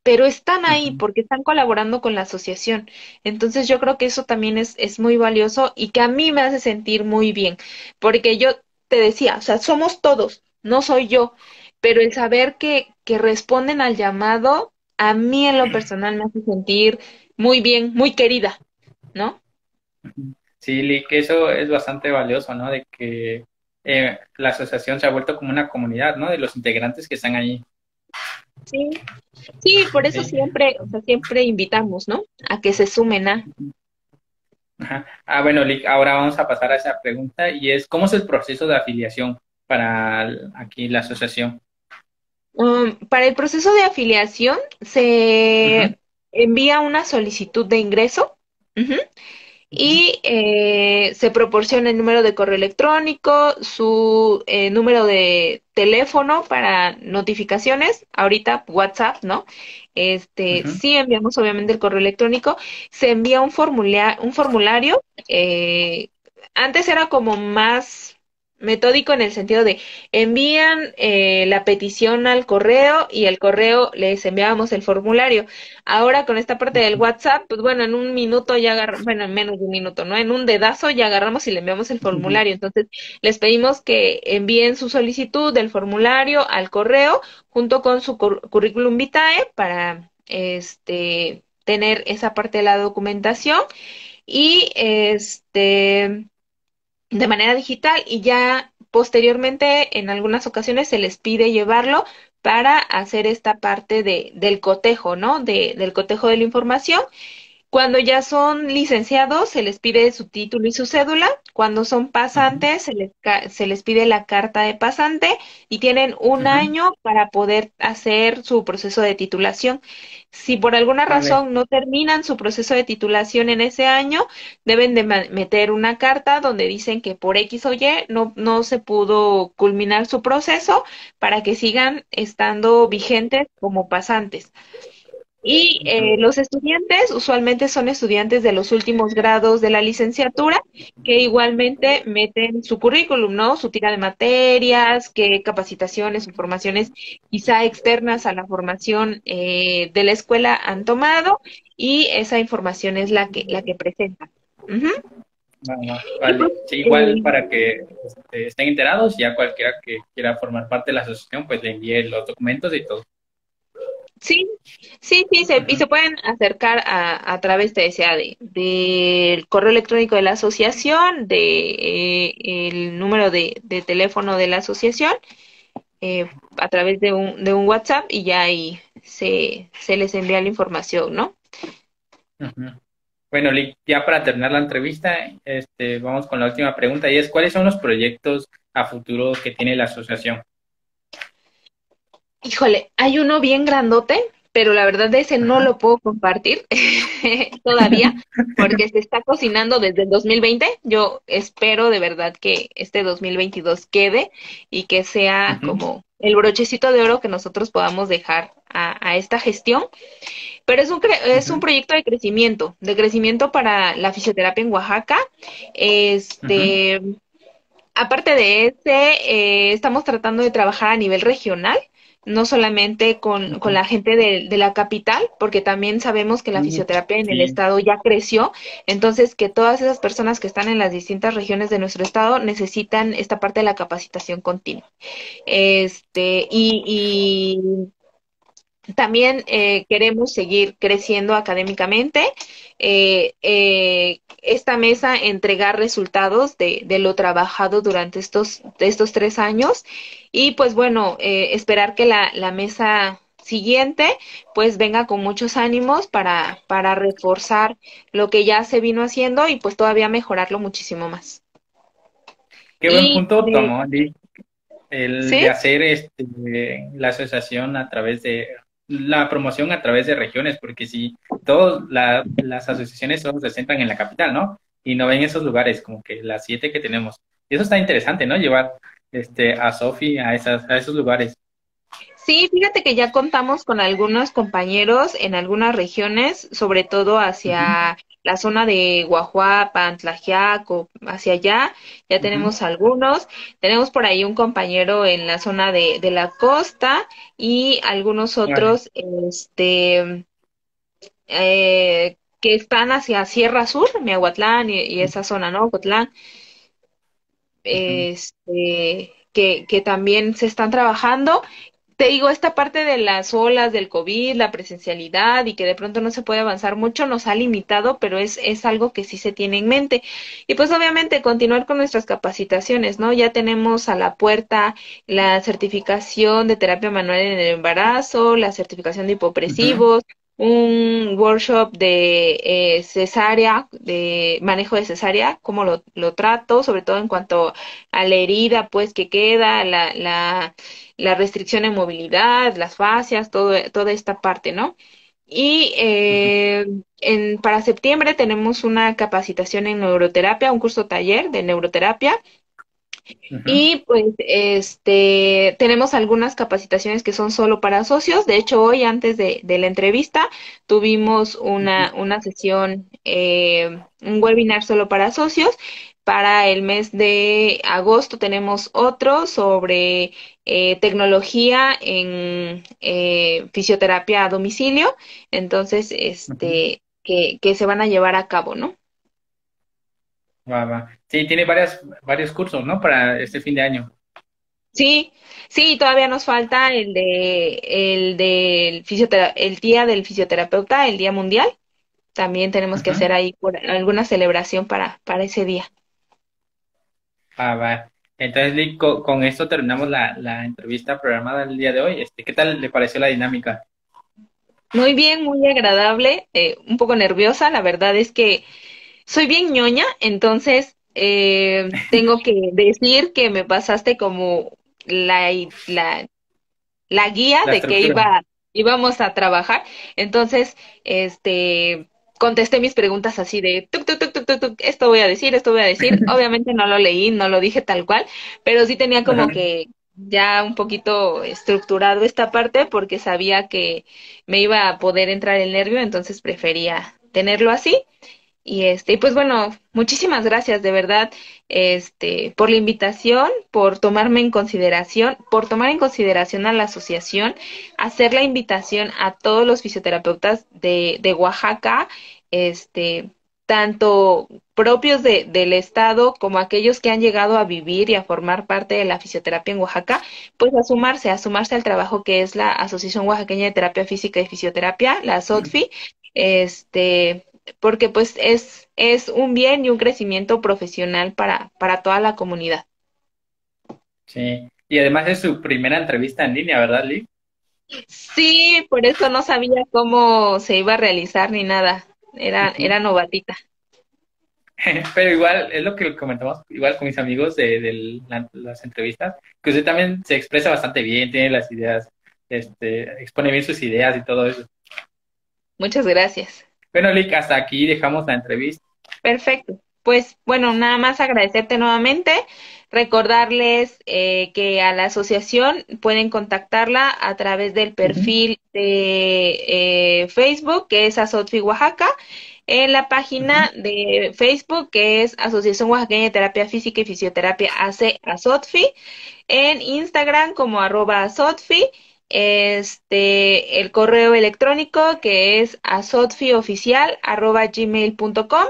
pero están ahí porque están colaborando con la asociación. Entonces yo creo que eso también es, es muy valioso y que a mí me hace sentir muy bien, porque yo te decía, o sea, somos todos, no soy yo, pero el saber que, que responden al llamado, a mí en lo personal me hace sentir muy bien, muy querida, ¿no? Sí, Lee, que eso es bastante valioso, ¿no? De que eh, la asociación se ha vuelto como una comunidad, ¿no? De los integrantes que están allí. Sí, sí, por eso siempre, o sea, siempre invitamos, ¿no? A que se sumen a. Ah, bueno, ahora vamos a pasar a esa pregunta y es, ¿cómo es el proceso de afiliación para aquí la asociación? Um, para el proceso de afiliación se envía una solicitud de ingreso y eh, se proporciona el número de correo electrónico, su eh, número de teléfono para notificaciones, ahorita WhatsApp, ¿no? Este, sí enviamos obviamente el correo electrónico, se envía un formulario, un formulario, eh, antes era como más metódico en el sentido de envían eh, la petición al correo y el correo les enviábamos el formulario. Ahora con esta parte del WhatsApp, pues bueno, en un minuto ya agarramos, bueno, en menos de un minuto, ¿no? En un dedazo ya agarramos y le enviamos el formulario. Entonces, les pedimos que envíen su solicitud del formulario al correo junto con su currículum vitae para este tener esa parte de la documentación y este de manera digital y ya posteriormente en algunas ocasiones se les pide llevarlo para hacer esta parte de, del cotejo, ¿no? De, del cotejo de la información cuando ya son licenciados, se les pide su título y su cédula. Cuando son pasantes, se les, se les pide la carta de pasante y tienen un año para poder hacer su proceso de titulación. Si por alguna razón no terminan su proceso de titulación en ese año, deben de meter una carta donde dicen que por X o Y no, no se pudo culminar su proceso para que sigan estando vigentes como pasantes. Y eh, los estudiantes usualmente son estudiantes de los últimos grados de la licenciatura que igualmente meten su currículum, ¿no? Su tira de materias, qué capacitaciones o formaciones quizá externas a la formación eh, de la escuela han tomado y esa información es la que, la que presentan. vale. igual eh, para que este, estén enterados, ya cualquiera que quiera formar parte de la asociación, pues le envíe los documentos y todo. Sí, sí, sí, y se pueden acercar a, a través, de, del correo electrónico de la asociación, de eh, el número de, de, teléfono de la asociación, eh, a través de un, de un WhatsApp y ya ahí se, se les envía la información, ¿no? Bueno, ya para terminar la entrevista, este, vamos con la última pregunta y es, ¿cuáles son los proyectos a futuro que tiene la asociación? Híjole, hay uno bien grandote, pero la verdad de ese no lo puedo compartir todavía porque se está cocinando desde el 2020. Yo espero de verdad que este 2022 quede y que sea como el brochecito de oro que nosotros podamos dejar a, esta gestión. Pero es un, es un proyecto de crecimiento, de crecimiento para la fisioterapia en Oaxaca. Este, aparte de ese, eh, estamos tratando de trabajar a nivel regional no solamente con, con la gente de, de, la capital, porque también sabemos que la fisioterapia en el estado ya creció, entonces que todas esas personas que están en las distintas regiones de nuestro estado necesitan esta parte de la capacitación continua. Este, y, y también eh, queremos seguir creciendo académicamente. Eh, eh, esta mesa entregar resultados de, de, lo trabajado durante estos, estos tres años y pues bueno, esperar que la, la, mesa siguiente pues venga con muchos ánimos para, para reforzar lo que ya se vino haciendo y pues todavía mejorarlo muchísimo más. Qué buen punto tomó, el de hacer este, la asociación a través de la promoción a través de regiones, porque si todas las asociaciones solo se centran en la capital, ¿no? Y no ven esos lugares, como que las siete que tenemos. Y eso está interesante, ¿no? Llevar este, a Sofi a, esas, a esos lugares. Sí, fíjate que ya contamos con algunos compañeros en algunas regiones, sobre todo hacia la zona de Guajuapa, Antlajiaco, hacia allá, ya tenemos algunos. Tenemos por ahí un compañero en la zona de, de la costa y algunos otros, este, eh, que están hacia Sierra Sur, Miahuatlán y, y esa zona, ¿no? Cotlán. Este, que, que también se están trabajando te digo, esta parte de las olas del COVID, la presencialidad y que de pronto no se puede avanzar mucho nos ha limitado, pero es, es algo que sí se tiene en mente. Y pues obviamente continuar con nuestras capacitaciones, ¿no? Ya tenemos a la puerta la certificación de terapia manual en el embarazo, la certificación de hipopresivos, un workshop de eh, cesárea, de manejo de cesárea, cómo lo, lo, trato, sobre todo en cuanto a la herida, pues, que queda, la, la, la restricción en movilidad, las fascias, todo, toda esta parte, ¿no? Y eh, en, para septiembre tenemos una capacitación en neuroterapia, un curso taller de neuroterapia y pues este tenemos algunas capacitaciones que son solo para socios. De hecho, hoy antes de, de la entrevista tuvimos una, una sesión, eh, un webinar solo para socios. Para el mes de agosto tenemos otro sobre eh, tecnología en eh, fisioterapia a domicilio. Entonces, este, que, que se van a llevar a cabo, ¿no? Sí, tiene varias, varios cursos, ¿no? Para este fin de año. Sí, sí, todavía nos falta el de el del el día del fisioterapeuta, el día mundial. También tenemos que hacer ahí alguna celebración para, para ese día. Ah, va. Entonces, con, esto terminamos la, la entrevista programada el día de hoy. Este, ¿Qué tal le pareció la dinámica? Muy bien, muy agradable, eh, un poco nerviosa. La verdad es que soy bien ñoña, entonces eh, tengo que decir que me pasaste como la, la, la guía de que iba, íbamos a trabajar. Entonces, este, contesté mis preguntas así de, tuc, tuc, tuc, tuc, tuc, esto voy a decir, esto voy a decir. Obviamente no lo leí, no lo dije tal cual, pero sí tenía como que ya un poquito estructurado esta parte porque sabía que me iba a poder entrar el nervio, entonces prefería tenerlo así. Y este, pues bueno, muchísimas gracias de verdad, este, por la invitación, por tomarme en consideración, por tomar en consideración a la asociación, hacer la invitación a todos los fisioterapeutas de, de Oaxaca, este, tanto propios de, del Estado como aquellos que han llegado a vivir y a formar parte de la fisioterapia en Oaxaca, pues a sumarse, a sumarse al trabajo que es la Asociación Oaxaqueña de Terapia Física y Fisioterapia, la SOTFI, este, porque pues es, es un bien y un crecimiento profesional para, para toda la comunidad. Sí, y además es su primera entrevista en línea, ¿verdad, Lee? Sí, por eso no sabía cómo se iba a realizar ni nada. Era, era novatita. Pero igual, es lo que comentamos, igual con mis amigos de, de la, las entrevistas, que usted también se expresa bastante bien, tiene las ideas, este, expone bien sus ideas y todo eso. Muchas gracias. Bueno, Lick, hasta aquí dejamos la entrevista. Perfecto. Pues bueno, nada más agradecerte nuevamente, recordarles eh, que a la asociación pueden contactarla a través del perfil uh -huh. de eh, Facebook, que es Asotfi Oaxaca, en la página uh -huh. de Facebook, que es Asociación Oaxaqueña de Terapia Física y Fisioterapia AC Asotfi, en Instagram como arroba Asotfi, este, el correo electrónico que es asotfioficial.gmail.com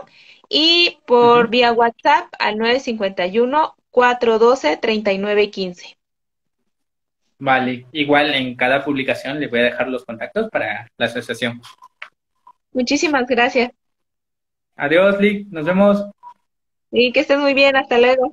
y por uh -huh. vía WhatsApp al 951-412-3915. Vale, igual en cada publicación le voy a dejar los contactos para la asociación. Muchísimas gracias. Adiós, Lick, nos vemos. Y que estés muy bien, hasta luego.